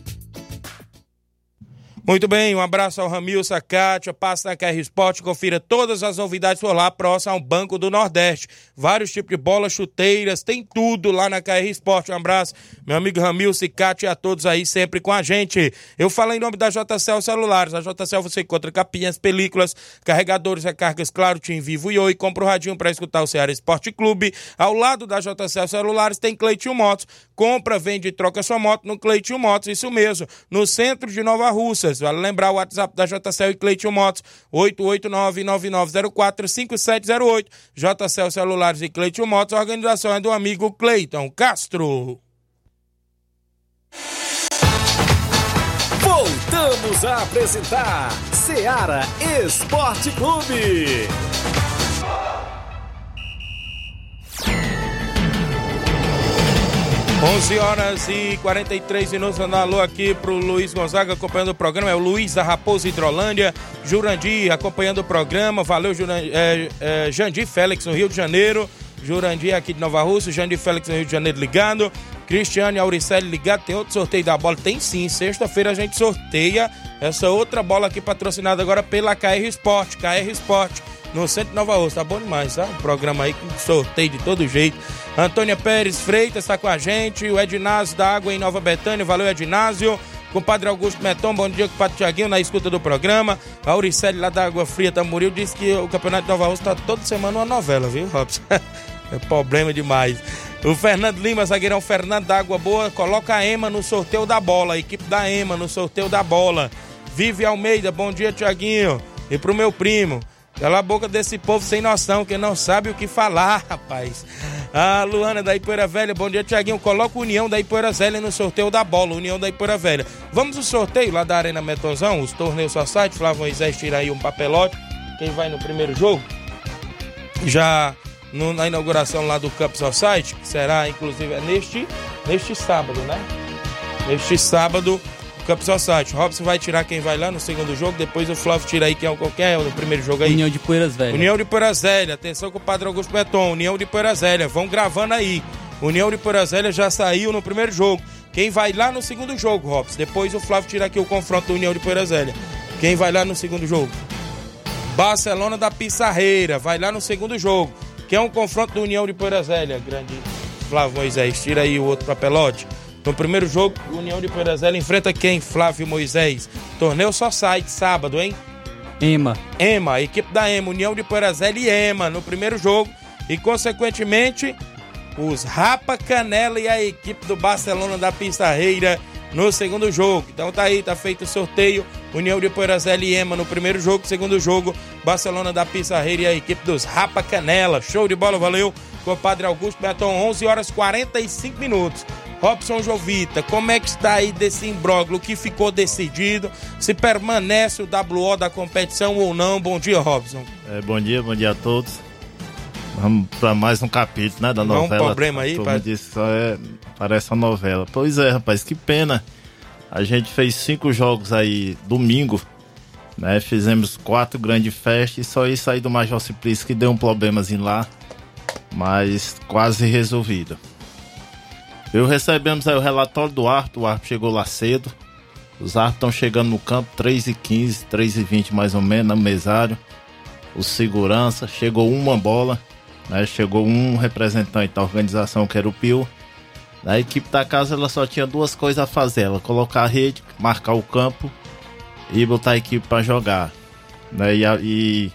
Muito bem, um abraço ao Ramilson, a Kátia, passa na KR Sport, confira todas as novidades por lá, próximo ao Banco do Nordeste. Vários tipos de bolas, chuteiras, tem tudo lá na KR Sport. Um abraço, meu amigo Ramilson e Kátia, e a todos aí sempre com a gente. Eu falo em nome da JCL Celulares. A JCL você encontra capinhas, películas, carregadores, recargas, claro, Tim Vivo e Oi. Compra o radinho para escutar o Ceará Esporte Clube. Ao lado da JCL Celulares tem Cleitinho Motos. Compra, vende e troca sua moto no Cleitinho Motos, isso mesmo, no centro de Nova Vale lembrar o WhatsApp da JCL e Cleitinho Motos, 889-9904-5708. JCL Celulares e Cleitinho Motos, organização é do amigo Cleiton Castro. Voltamos a apresentar Seara Esporte Clube. 11 horas e 43 minutos, dando alô aqui pro Luiz Gonzaga acompanhando o programa, é o Luiz da Raposa Hidrolândia, Jurandir acompanhando o programa, valeu Jurandir, é, é, Jandir Félix no Rio de Janeiro, Jurandir aqui de Nova Rússia, Jandir Félix no Rio de Janeiro ligado, Cristiane Auricelli ligado, tem outro sorteio da bola? Tem sim, sexta-feira a gente sorteia essa outra bola aqui patrocinada agora pela KR Sport, KR Sport no centro Nova Rússia. Tá bom demais, tá? Um programa aí com sorteio de todo jeito. Antônia Pérez Freitas está com a gente. O Ednásio da Água em Nova Betânia. Valeu, Ednásio. Compadre Augusto Meton, bom dia, compadre Tiaguinho, na escuta do programa. A lá da Água Fria Tamboril disse que o Campeonato de Nova Rússia tá toda semana uma novela, viu, Robson? é problema demais. O Fernando Lima, zagueirão Fernando da Água Boa, coloca a Ema no sorteio da bola. A equipe da Ema no sorteio da bola. Vive Almeida, bom dia, Tiaguinho. E pro meu primo. Cala a boca desse povo sem noção, que não sabe o que falar, rapaz. A Luana da Ipoeira Velha, bom dia, Tiaguinho. Coloca o União da Ipoeira Velha no sorteio da bola, União da Ipoeira Velha. Vamos ao sorteio lá da Arena Metonzão, os torneios só site. Flávio Moisés tira aí um papelote. Quem vai no primeiro jogo? Já no, na inauguração lá do Cup Society, que será inclusive é neste, neste sábado, né? Neste sábado, o Cup Society. Robson vai tirar quem vai lá no segundo jogo, depois o Flávio tira aí quem é o qualquer no primeiro jogo aí. União de Poeiras Velhas. União de Poeiras Velhas. Atenção com o Padre Augusto Beton. União de Poeiras Velhas. Vão gravando aí. União de Poeiras Velhas já saiu no primeiro jogo. Quem vai lá no segundo jogo, Robson? Depois o Flávio tira aqui o confronto do União de Poeiras Velhas. Quem vai lá no segundo jogo? Barcelona da Pissarreira. Vai lá no segundo jogo. Que é um confronto do União de Poeiras Velhas. Grande Flávio Moisés. Tira aí o outro papelote. No primeiro jogo, União de Poeiras Velhas enfrenta quem? Flávio Moisés. Torneio só site, sábado, hein? Ema. Ema, equipe da Ema, União de Poeiras Velhas e Ema no primeiro jogo. E, consequentemente, os Rapa Canela e a equipe do Barcelona da Pissarreira no segundo jogo. Então tá aí, tá feito o sorteio. União de Poeiras Velhas e Ema no primeiro jogo. Segundo jogo, Barcelona da Pissarreira e a equipe dos Rapa Canela. Show de bola, valeu. Compadre Augusto Beton, 11 horas 45 minutos. Robson Jovita, como é que está aí desse imbróglio que ficou decidido? Se permanece o WO da competição ou não? Bom dia, Robson. É, bom dia, bom dia a todos. Vamos para mais um capítulo, né, da Não, um novela. problema aí, pai? disse, só é, parece uma novela. Pois é, rapaz, que pena. A gente fez cinco jogos aí domingo, né? Fizemos quatro grandes festas e só isso aí do Major Simplício que deu um problemazinho lá, mas quase resolvido. Eu recebemos aí o relatório do árbitro, o árbitro chegou lá cedo. Os árbitros estão chegando no campo 3 e 15 3 e 20 mais ou menos, no mesário. O segurança, chegou uma bola, né? Chegou um representante da organização que era o Pio. A equipe da casa ela só tinha duas coisas a fazer, ela colocar a rede, marcar o campo e botar a equipe para jogar. Né? E, e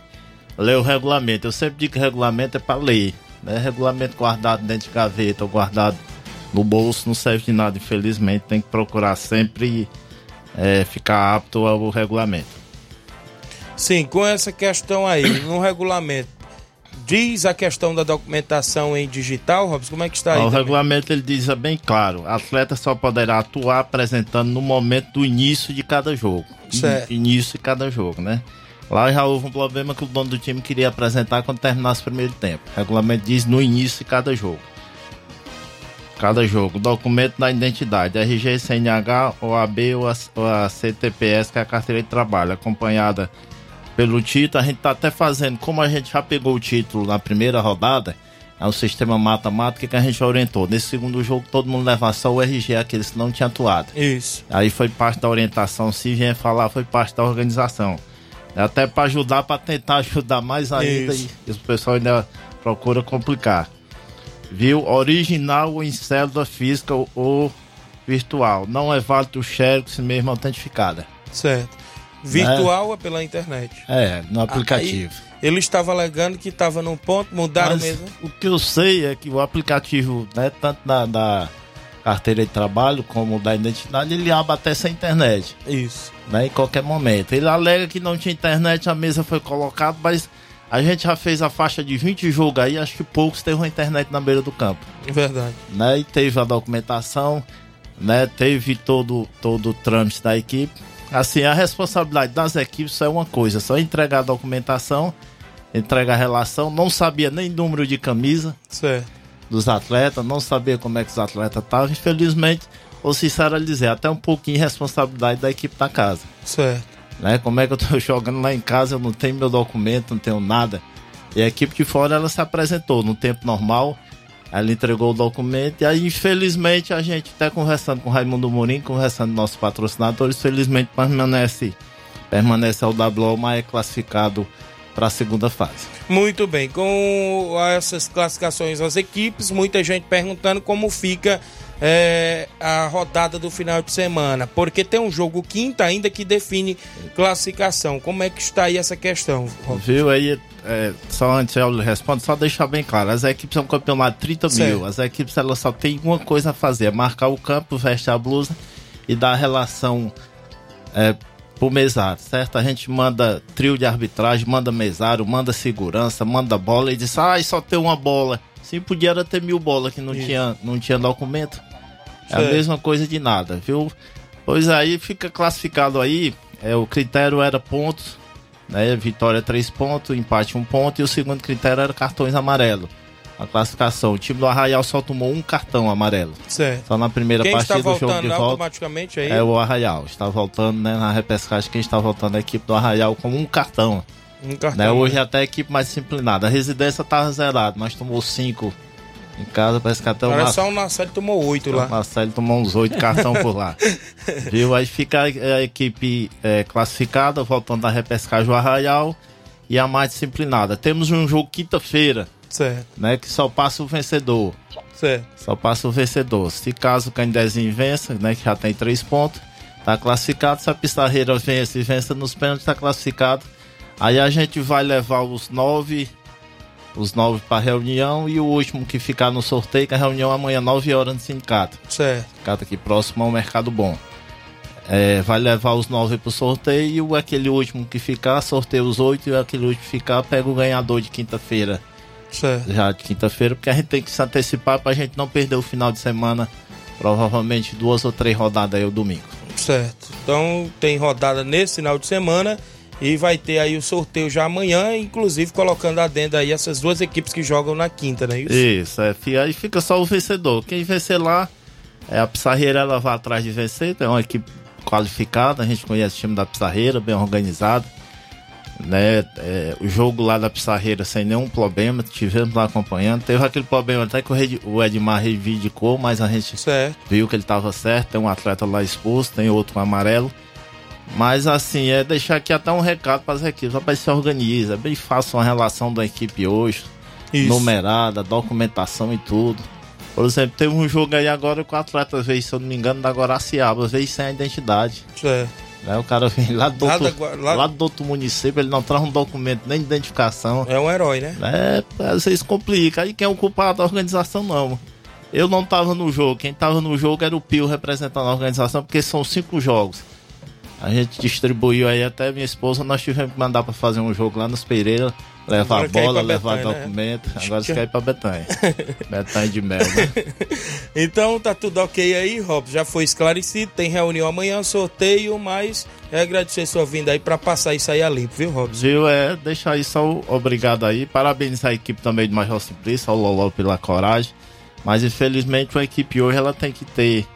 ler o regulamento. Eu sempre digo que regulamento é para ler. Né? Regulamento guardado dentro de gaveta ou guardado no bolso não serve de nada, infelizmente. Tem que procurar sempre é, ficar apto ao regulamento. Sim, com essa questão aí, no regulamento, diz a questão da documentação em digital, Robson, como é que está aí? o também? regulamento ele diz bem claro: atleta só poderá atuar apresentando no momento do início de cada jogo. Certo. In- Início de cada jogo, né? Lá já houve um problema que o dono do time queria apresentar quando terminasse o primeiro tempo. O regulamento diz no início de cada jogo. Cada jogo. Documento da identidade: RG, CNH, OAB ou a, ou a CTPS, que é a carteira de trabalho, acompanhada pelo título. A gente tá até fazendo, como a gente já pegou o título na primeira rodada, É um sistema mata-mata que a gente orientou. Nesse segundo jogo, todo mundo leva só o RG, aqueles que não tinham atuado. Isso. Aí foi parte da orientação. Se vier falar, foi parte da organização. É Até para ajudar, para tentar ajudar mais ainda. Isso. E o pessoal ainda procura complicar. Viu? Original ou em célula física ou, virtual. Não é válido o Xerox mesmo autenticada. Certo. Virtual é pela internet. É, no aplicativo. Aí, ele estava alegando que estava num ponto, mudaram Mas mesmo. O que eu sei é que o aplicativo, né, tanto da, da carteira de trabalho como da identidade, ele abre até sem internet. Isso. Né, em qualquer momento. Ele alega que não tinha internet, a mesa foi colocada, mas a gente já fez a faixa de 20 jogos aí, acho que poucos teve uma internet na beira do campo. Verdade. Né, e teve a documentação, né, teve todo, todo o trâmite da equipe. Assim, a responsabilidade das equipes só é uma coisa, só entregar a documentação, entregar a relação, não sabia nem número de camisa Certo. dos atletas, não sabia como é que os atletas estavam, infelizmente, ou sincero dizer, até um pouquinho de responsabilidade da equipe da casa. Certo. Né? Como é que eu tô jogando lá em casa, eu não tenho meu documento, não tenho nada. E a equipe de fora, ela se apresentou no tempo normal, ela entregou o documento, e aí, infelizmente, a gente até conversando com o Raimundo Mourinho, conversando com nossos patrocinadores, felizmente permanece, permanece ao WO, mas é classificado para a segunda fase. Muito bem, com essas classificações das equipes, muita gente perguntando como fica é, a rodada do final de semana, porque tem um jogo quinta ainda que define classificação. Como é que está aí essa questão? Viu? Aí, é, só antes eu respondo, só deixar bem claro: as equipes são campeonato de 30 Certo. mil. As equipes elas só têm uma coisa a fazer: é marcar o campo, vestir a blusa e dar a relação é, pro mesário, certo? A gente manda trio de arbitragem, manda mesário, manda segurança, manda bola e diz: ah, só tem uma bola. Sim, podia ter mil bolas que não Isso. tinha, não tinha documento. É a Certo. mesma coisa de nada, viu? Pois aí fica classificado aí, é, o critério era pontos, né? Vitória três pontos, empate um ponto, e o segundo critério era cartões amarelos. A classificação. O time do Arraial só tomou um cartão amarelo. Certo. Só na primeira Quem partida do jogo de volta. automaticamente aí? É o Arraial. Está voltando né, na repescagem. Quem está voltando é a equipe do Arraial com um cartão. Um cartão. Né, hoje até a equipe mais disciplinada. A residência estava zerada, mas tomou cinco em casa. Parece que até o Agora Mar- só o Nassau tomou oito o lá. Marcelo tomou uns oito cartão por lá. Viu? Aí fica a, a equipe é, classificada, voltando da repescagem o Arraial e a mais disciplinada. Temos um jogo quinta-feira, Certo. né? Que só passa o vencedor. Certo. Só passa o vencedor. Se caso o Candezinho vença, né? Que já tem três pontos, tá classificado. Se a Pissarreira vence e vença nos pênaltis, tá classificado. Aí a gente vai levar os nove. Os nove para reunião e o último que ficar no sorteio, que a reunião é amanhã, 9 horas no sindicato. Certo. Sindicato aqui próximo ao Mercado Bom. É, vai levar os nove pro sorteio e aquele último que ficar, sorteia os oito e aquele último que ficar, pega o ganhador de quinta-feira Certo. já de quinta-feira, porque a gente tem que se antecipar pra gente não perder o final de semana. Provavelmente duas ou três rodadas aí o domingo. Certo. Então tem rodada nesse final de semana e vai ter aí o sorteio já amanhã, inclusive colocando adendo aí essas duas equipes que jogam na quinta, né? Isso. Isso, é, aí fica só o vencedor. Quem vencer lá, é a Pissarreira, ela vai atrás de vencer, é uma equipe qualificada, a gente conhece o time da Pissarreira, bem organizado. Né, é, o jogo lá da Pissarreira sem nenhum problema, tivemos lá acompanhando. Teve aquele problema até que o, Edmar reivindicou, mas a gente Certo. viu que ele estava certo. Tem um atleta lá expulso, tem outro amarelo. Mas assim, é deixar aqui até um recado para as equipes. Rapaz, se organiza. É bem fácil uma relação da equipe hoje. Isso. Numerada, documentação e tudo. Por exemplo, teve um jogo aí agora que o atleta veio, se eu não me engano, da Guaraciaba, veio sem a identidade. Certo. Né? O cara vem lá do, outro, lá- lá do outro município, ele não traz um documento nem de identificação. É um herói, né? É, às vezes complica. Aí quem é o culpado da organização, não. Eu não tava no jogo. Quem tava no jogo era o Pio representando a organização, porque são cinco jogos. A gente distribuiu aí até minha esposa, nós tivemos que mandar pra fazer um jogo lá nos Pereira, levar Agora bola, levar né? documento. Agora você quer ir pra Betânia. Betânia de Mel, né? Então tá tudo ok aí, Rob. Já foi esclarecido. Tem reunião amanhã, sorteio, mas é agradecer sua vinda aí pra passar isso aí a limpo, viu, Rob? Viu? É, deixar aí só obrigado aí. Parabenizar a equipe também do Major Simplício, ao Loló pela coragem. Mas infelizmente a equipe hoje ela tem que ter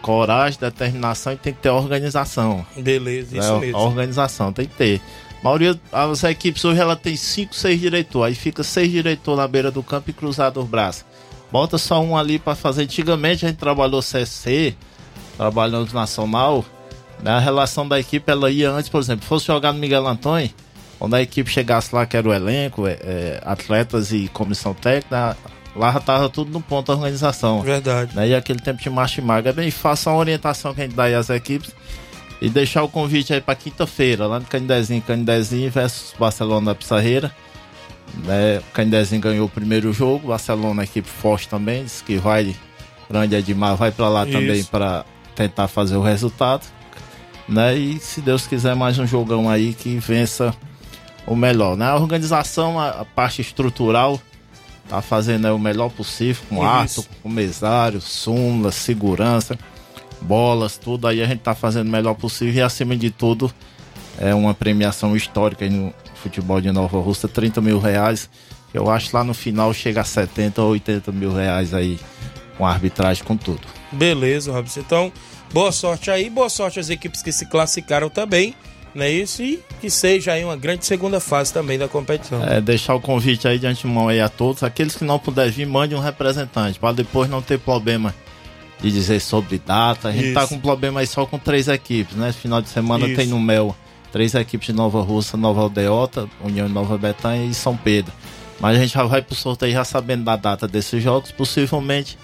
coragem, determinação e tem que ter organização. Beleza, né? isso A mesmo. organização tem que ter. A maioria, as equipes hoje ela tem 5, 6 diretores. Aí fica seis diretores na beira do campo e cruzado os braços. Bota só um ali para fazer. Antigamente a gente trabalhou CSC, trabalhando Nacional. Né? A relação da equipe ela ia antes, por exemplo, fosse jogar no Miguel Antônio, quando a equipe chegasse lá, que era o elenco, é, é, atletas e comissão técnica, lá já tava tudo no ponto da organização. Verdade. Né? E aquele tempo de marcha e bem fácil a orientação que a gente dá aí às equipes. E deixar o convite aí para quinta-feira, lá no Candezinho, Candezinho versus Barcelona da Pissarreira. Né? O Candezinho ganhou o primeiro jogo, Barcelona, equipe forte também, disse que vai, grande Edmar, vai para lá Isso. também para tentar fazer o resultado. Né? E se Deus quiser, mais um jogão aí que vença o melhor. Né? A organização, a, a parte estrutural, tá fazendo o melhor possível, com Isso. ato, com mesário, súmula, segurança, bolas, tudo aí a gente tá fazendo o melhor possível e acima de tudo é uma premiação histórica aí no futebol de Nova Russa, 30 mil reais. Eu acho que lá no final chega a 70 ou 80 mil reais aí com arbitragem, com tudo. Beleza, Robson. Então, boa sorte aí, boa sorte às equipes que se classificaram também, não é isso? E que seja aí uma grande segunda fase também da competição. É, deixar o convite aí de antemão aí a todos. Aqueles que não puderem vir, mande um representante, para depois não ter problema de dizer sobre data. A gente Isso. tá com problema aí só com três equipes, né? Final de semana Isso. tem no Mel três equipes de Nova Russa, Nova Aldeota, União de Nova Betânia e São Pedro. Mas a gente já vai pro sorteio já sabendo da data desses jogos. Possivelmente,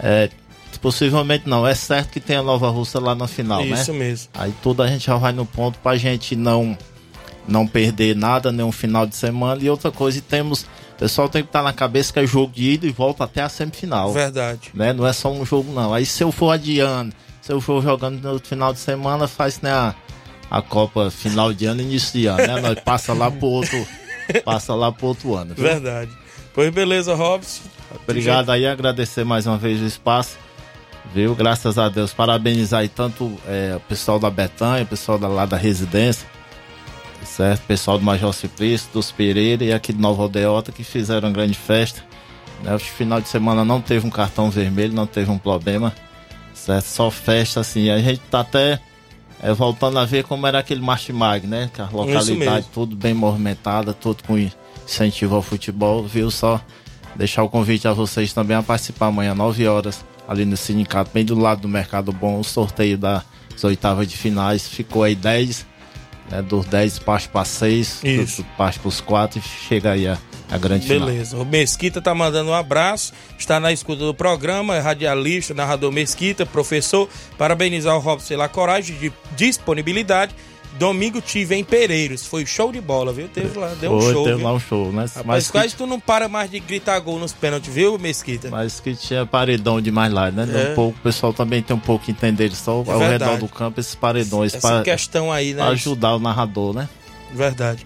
é, possivelmente não, é certo que tem a Nova Russa lá na final, né? Isso mesmo. Aí tudo a gente já vai no ponto pra gente não não perder nada, nenhum final de semana. E outra coisa, e temos. O pessoal tem que estar na cabeça que é jogo de ida e volta até a semifinal. Verdade. Né? Não é só um jogo, não. Aí se eu for adiando, se eu for jogando no final de semana, faz né, a, a Copa final de ano e início de ano, né? Nós passa lá pro outro. passa lá pro outro ano. viu? Verdade. Pois beleza, Robson. Obrigado aí, agradecer mais uma vez o espaço. Viu? Graças a Deus. Parabenizar aí tanto é, o pessoal da Betanha, o pessoal da, lá da residência, certo? O pessoal do Major Simplício, dos Pereira e aqui de Nova Aldeota que fizeram uma grande festa. Né? O final de semana não teve um cartão vermelho, não teve um problema, certo? Só festa assim. A gente tá até é, voltando a ver como era aquele Martimag, né? Que a localidade tudo bem movimentada, tudo com incentivo ao futebol, viu? Só deixar o convite a vocês também a participar amanhã, 9 horas, ali no sindicato, bem do lado do Mercado Bom, o sorteio das oitavas de finais. Ficou aí 10, né, dos 10 parte para 6, Isso. parte para os 4 e chega aí a, a grande final. Beleza. O Mesquita tá mandando um abraço, está na escuta do programa, é radialista, narrador Mesquita, professor. Parabenizar o Robson pela coragem de disponibilidade. Domingo tive em Pereiros, foi show de bola, viu? Teve lá, deu um Foi, show. teve viu? lá um show, né? Rapaz, Mas quase que, tu não para mais de gritar gol nos pênaltis, viu, Mesquita? mas que tinha paredão demais lá, né? É. Um pouco, o pessoal também tem um pouco que entender só ao verdade. redor do campo esses paredões Essa para questão aí, né? ajudar o narrador, né? Verdade.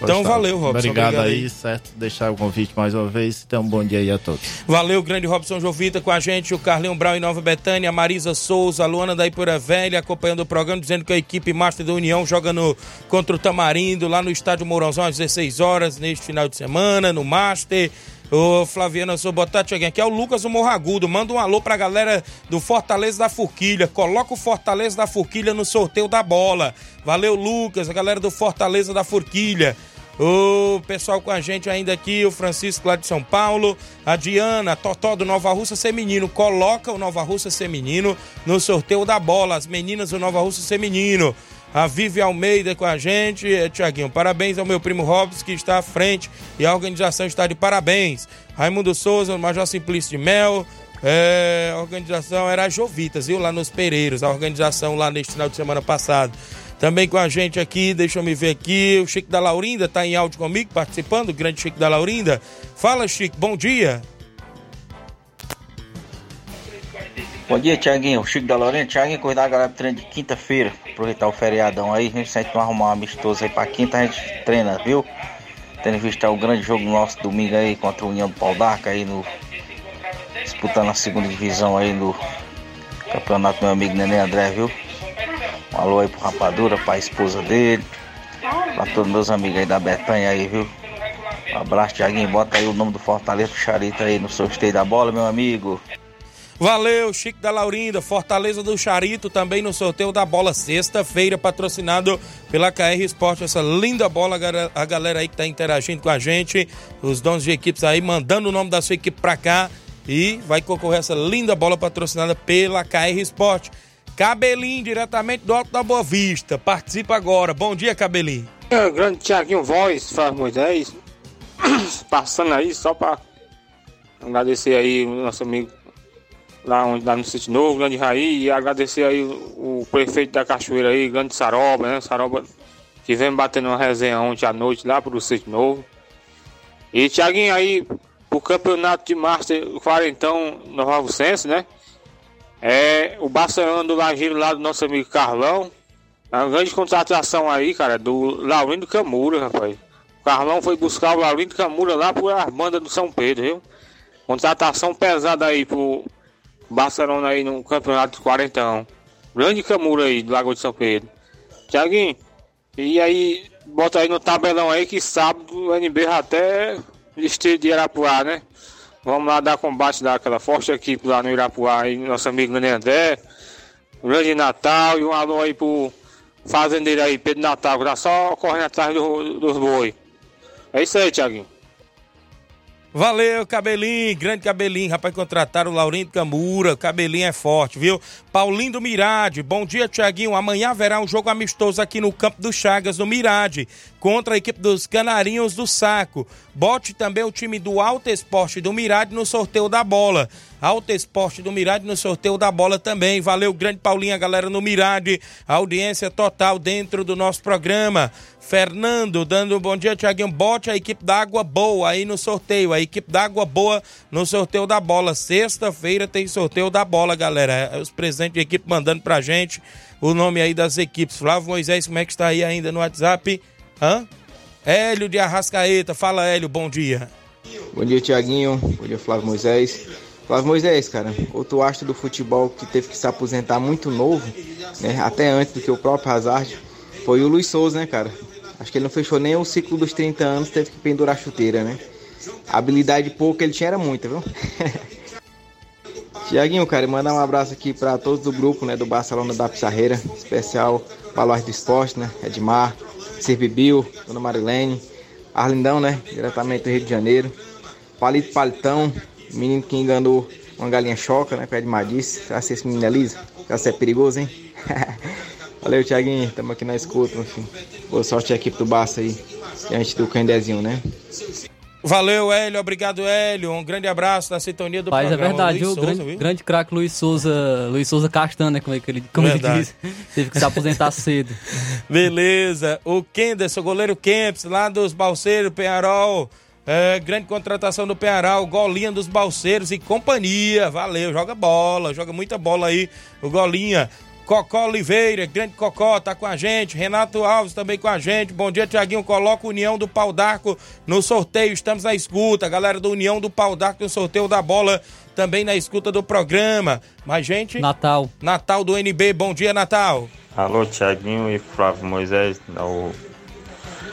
Então valeu, Robson. Obrigado, Obrigado aí, aí. certo? Deixar o convite mais uma vez. Então, um bom dia aí a todos. Valeu, grande Robson Jovita com a gente, o Carlinho Brown em Nova Betânia, a Marisa Souza, a Luana da Ipura Velha acompanhando o programa, dizendo que a equipe Master da União joga no, contra o Tamarindo, lá no estádio Mourãozão às 16 horas, neste final de semana, no Master. Ô, Flaviana, sou boa tarde, cheguei aqui. É o Lucas do Morragudo. Manda um alô pra galera do Fortaleza da Forquilha. Coloca o Fortaleza da Forquilha no sorteio da bola. Valeu, Lucas, a galera do Fortaleza da Forquilha. O pessoal com a gente ainda aqui, o Francisco lá de São Paulo, a Diana, Totó do Nova Russa Feminino. Coloca o Nova Russa Feminino no sorteio da bola. As meninas do Nova Russa Feminino. A Vivi Almeida com a gente. Eh, Tiaguinho, parabéns ao meu primo Robson, que está à frente e a organização está de parabéns. Raimundo Souza, Major Simplício de Mel. É, a organização era a Jovitas, viu? Lá nos Pereiros, a organização lá neste final de semana passado. Também com a gente aqui, deixa eu me ver aqui, o Chico da Laurinda está em áudio comigo, participando, o grande Chico da Laurinda. Fala, Chico, bom dia. Bom dia, Tiaguinho. Chico da Lorena. Tiaguinho, cuidar da galera do treino de quinta-feira. Aproveitar o feriadão aí. A gente sempre arrumar um amistoso aí pra quinta, a gente treina, viu? Tendo visto o grande jogo nosso domingo aí contra o União do Pau d'Arca aí no. Disputando a segunda divisão aí no campeonato meu amigo Nenê André, viu? Um alô aí pro Rapadura, pra esposa dele. Pra todos meus amigos aí da Betanha aí, viu? Um abraço, Tiaguinho. Bota aí o nome do Fortaleza pro Charita aí no sorteio da bola, meu amigo. Valeu, Chico da Laurinda, Fortaleza do Charito, também no sorteio da bola sexta-feira, patrocinado pela KR Esporte. Essa linda bola, a galera aí que tá interagindo com a gente, os donos de equipes aí, mandando o nome da sua equipe pra cá e vai concorrer essa linda bola patrocinada pela KR Esporte. Cabelinho, diretamente do Alto da Boa Vista, participa agora. Bom dia, Cabelinho. É, grande Tiaguinho Voz, faz Moisés, passando aí só pra agradecer aí o nosso amigo lá, onde, lá no Sítio Novo, grande Raí, e agradecer aí o, o, prefeito da Cachoeira aí, grande Saroba, né? Saroba, tivemos batendo uma resenha ontem à noite lá pro Sítio Novo. E Tiaguinho aí, pro campeonato de Master Quarentão Nova Alcense, né? É o Barcelona do Lajeiro lá do nosso amigo Carlão. É uma grande contratação aí, cara, do Laurindo Camura, rapaz. O Carlão foi buscar o Laurindo Camura lá por Armanda do São Pedro, viu? Contratação pesada aí pro Barcelona aí no campeonato quarentão. Grande Camura aí do Lagoa de São Pedro. Tiaguinho, e aí, bota aí no tabelão aí que sábado o NB até distrito de Irapuá, né? Vamos lá dar combate daquela forte equipe lá no Irapuá aí, nosso amigo Grande André. Grande Natal e um alô aí pro fazendeiro aí, Pedro Natal, que tá só correndo atrás do, dos boi. É isso aí, Tiaguinho. Valeu, Cabelinho, grande Cabelinho. Rapaz, contrataram o Laurindo Camura. Cabelinho é forte, viu? Paulinho do Mirade. Bom dia, Tiaguinho. Amanhã haverá um jogo amistoso aqui no Campo do Chagas, no Mirade, contra a equipe dos Canarinhos do Saco. Bote também o time do Alto Esporte do Mirade no sorteio da bola. Alto Esporte do Mirade no sorteio da bola também. Valeu, grande Paulinho, a galera no Mirade. Audiência total dentro do nosso programa. Fernando, dando um bom dia, Tiaguinho. Bote a equipe da Água Boa aí no sorteio. A equipe da Água Boa no sorteio da bola. Sexta-feira tem sorteio da bola, galera. Os presentes de equipe mandando pra gente o nome aí das equipes. Flávio Moisés, como é que está aí ainda no WhatsApp? Hã? Hélio de Arrascaeta. Fala, Hélio, bom dia. Bom dia, Tiaguinho. Bom dia, Flávio Moisés. Flávio Moisés, cara, outro astro do futebol que teve que se aposentar muito novo, né? Até antes do que o próprio Hazard, foi o Luiz Souza, né, cara? Acho que ele não fechou nem o ciclo dos 30 anos, teve que pendurar a chuteira, né? A habilidade pouca ele tinha era muita, viu? Tiaguinho, cara, mandar um abraço aqui para todos do grupo, né, do Barcelona da Pissarreira, especial Baluarte do Esporte, né, Edmar, Servibil, Dona Marilene, Arlindão, né, diretamente do Rio de Janeiro, Palito Palitão, menino que enganou uma galinha choca, né, pé de Madice, será que esse menino é liso? Será que é perigoso, hein? Valeu, Thiaguinho. Estamos aqui na escuta, enfim. Boa sorte à equipe do Barça aí. Diante do Candezinho, né? Valeu, Hélio. Obrigado, Hélio. Um grande abraço na sintonia do Paz, é programa. verdade, o grande, grande craque Luiz Souza, Luiz Souza Castanha, né, como, é que ele, como ele diz. Teve que se aposentar cedo. Beleza. O Kenderson, goleiro Kemps, lá dos Balseiros, Penharol. É, grande contratação do Penharol, Golinha dos Balseiros e companhia. Valeu, joga bola, joga muita bola aí, o Golinha. Cocó Oliveira, grande Cocó, tá com a gente. Renato Alves também com a gente. Bom dia, Tiaguinho. Coloca União do Pau d'Arco no sorteio. Estamos na escuta. Galera do União do Pau d'Arco no sorteio da bola. Também na escuta do programa. Mas, gente. Natal. Natal do NB. Bom dia, Natal. Alô, Tiaguinho e Flávio Moisés. O...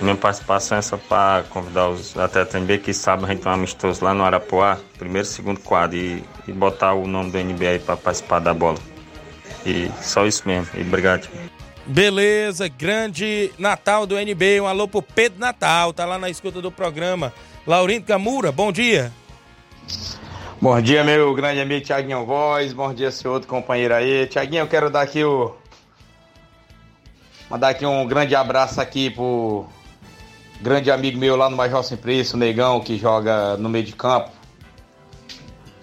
Minha participação é só para convidar os atletas NB que sabem a gente tem um amistoso lá no Arapuá, primeiro e segundo quadro, e, e botar o nome do NB aí para participar da bola. E só isso mesmo. E obrigado. Beleza, grande Natal do NB. Um alô pro Pedro Natal, tá lá na escuta do programa. Laurindo Camura, bom dia. Bom dia, meu grande amigo Tiaguinho Voz. Bom dia, seu outro companheiro aí. Tiaguinho, eu quero dar aqui o. Mandar aqui um grande abraço aqui pro grande amigo meu lá no Major Simplício, o Negão, que joga no meio de campo.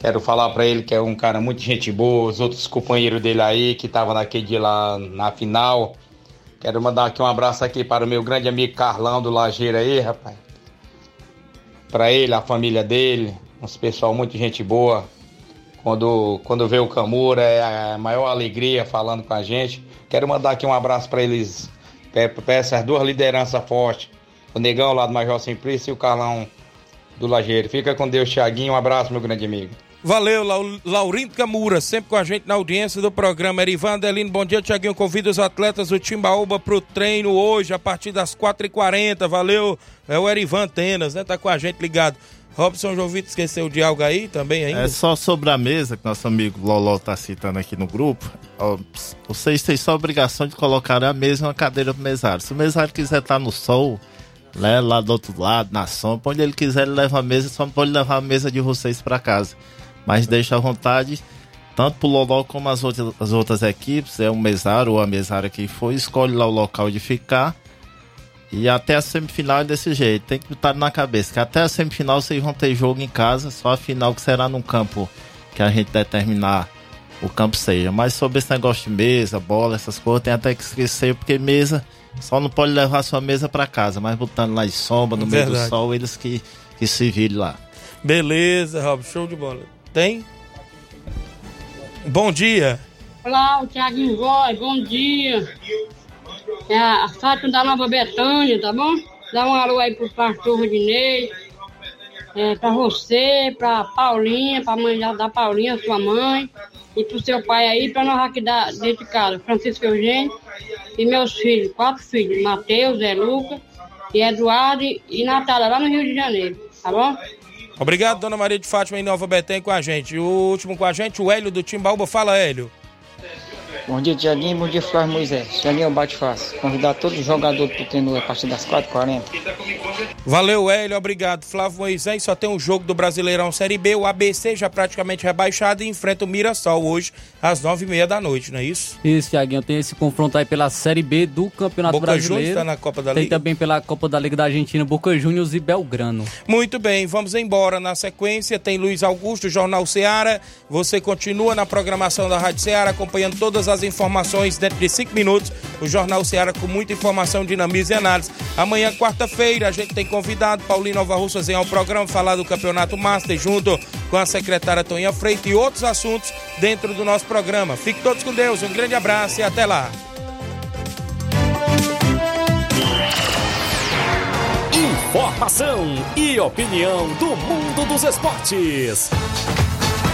Quero falar para ele que é um cara muito gente boa, os outros companheiros dele aí que estavam naquele dia lá na final. Quero mandar aqui um abraço aqui para o meu grande amigo Carlão do Lajeiro aí, rapaz. Para ele, a família dele, uns pessoal muito gente boa. Quando, quando vê o Camura é a maior alegria falando com a gente. Quero mandar aqui um abraço para eles, para essas duas lideranças fortes. O Negão lá do Major Simplício e o Carlão do Lajeiro. Fica com Deus, Thiaguinho. Um abraço, meu grande amigo. Valeu, Laurindo Camura, sempre com a gente na audiência do programa. Erivan Adelino, bom dia, Tiaguinho. Convida os atletas do Timbaúba para o treino hoje, a partir das 4h40. Valeu, é o Erivan Tenas, né? Tá com a gente ligado. Robson Jovito esqueceu de algo aí também ainda? É só sobre a mesa, que nosso amigo Loló tá citando aqui no grupo. Vocês têm só a obrigação de colocar a mesa e uma cadeira pro mesário. Se o mesário quiser estar no sol, né, lá do outro lado, na sombra, onde ele quiser, ele leva a mesa, só pode levar a mesa de vocês para casa. Mas deixa à vontade, tanto pro Loló como as outras, as outras equipes, é um mesário ou a mesária que for, escolhe lá o local de ficar. E até a semifinal é desse jeito, tem que botar na cabeça que até a semifinal vocês vão ter jogo em casa, só a final que será num campo que a gente determinar o campo seja. Mas sobre esse negócio de mesa, bola, essas coisas, tem até que esquecer, porque mesa só não pode levar sua mesa para casa, mas botando lá em sombra, no meio do Verdade. sol, eles que, que se virem lá. Beleza, Rob, show de bola. Tem? Bom dia. Olá, o Thiaguinho Voz, bom dia. É a Fátima da Nova Betânia, tá bom? Dá um alô aí pro pastor Rodinei, é, pra você, pra Paulinha, pra mãe da, Paulinha, sua mãe, e pro seu pai aí, pra nós aqui da, dentro de casa, Francisco Eugênio, e meus filhos, quatro filhos, Matheus, Zé Luca, e Eduardo e Natália, lá no Rio de Janeiro, tá bom? Obrigado, dona Maria de Fátima em Nova Betém com a gente. O último com a gente, o Hélio do Timbaúba. Fala, Hélio. Bom dia, Tiaguinho. Bom dia, Flávio Moisés. Tiaguinho é o Bate Fácil. Convidar todo jogador do Tutenu a partir das 4h40. Valeu, Hélio. Obrigado. Flávio Moisés só tem um jogo do Brasileirão Série B. O ABC já praticamente rebaixado e enfrenta o Mirassol hoje às nove e meia da noite, não é isso? Isso, Thiaguinho, tem esse confronto aí pela Série B do Campeonato Boca Juniors Brasileiro. tá na Copa da tem Liga. também pela Copa da Liga da Argentina, Boca Juniors e Belgrano. Muito bem, vamos embora. Na sequência tem Luiz Augusto, Jornal Seara. Você continua na programação da Rádio Seara, acompanhando todas as informações dentro de cinco minutos. O Jornal Seara com muita informação, dinamismo e análise. Amanhã, quarta-feira, a gente tem convidado Paulinho Nova Russas em ao programa falar do Campeonato Master junto com a secretária Toninha Freitas e outros assuntos dentro do nosso programa. Fiquem todos com Deus, um grande abraço e até lá. Informação e opinião do mundo dos esportes.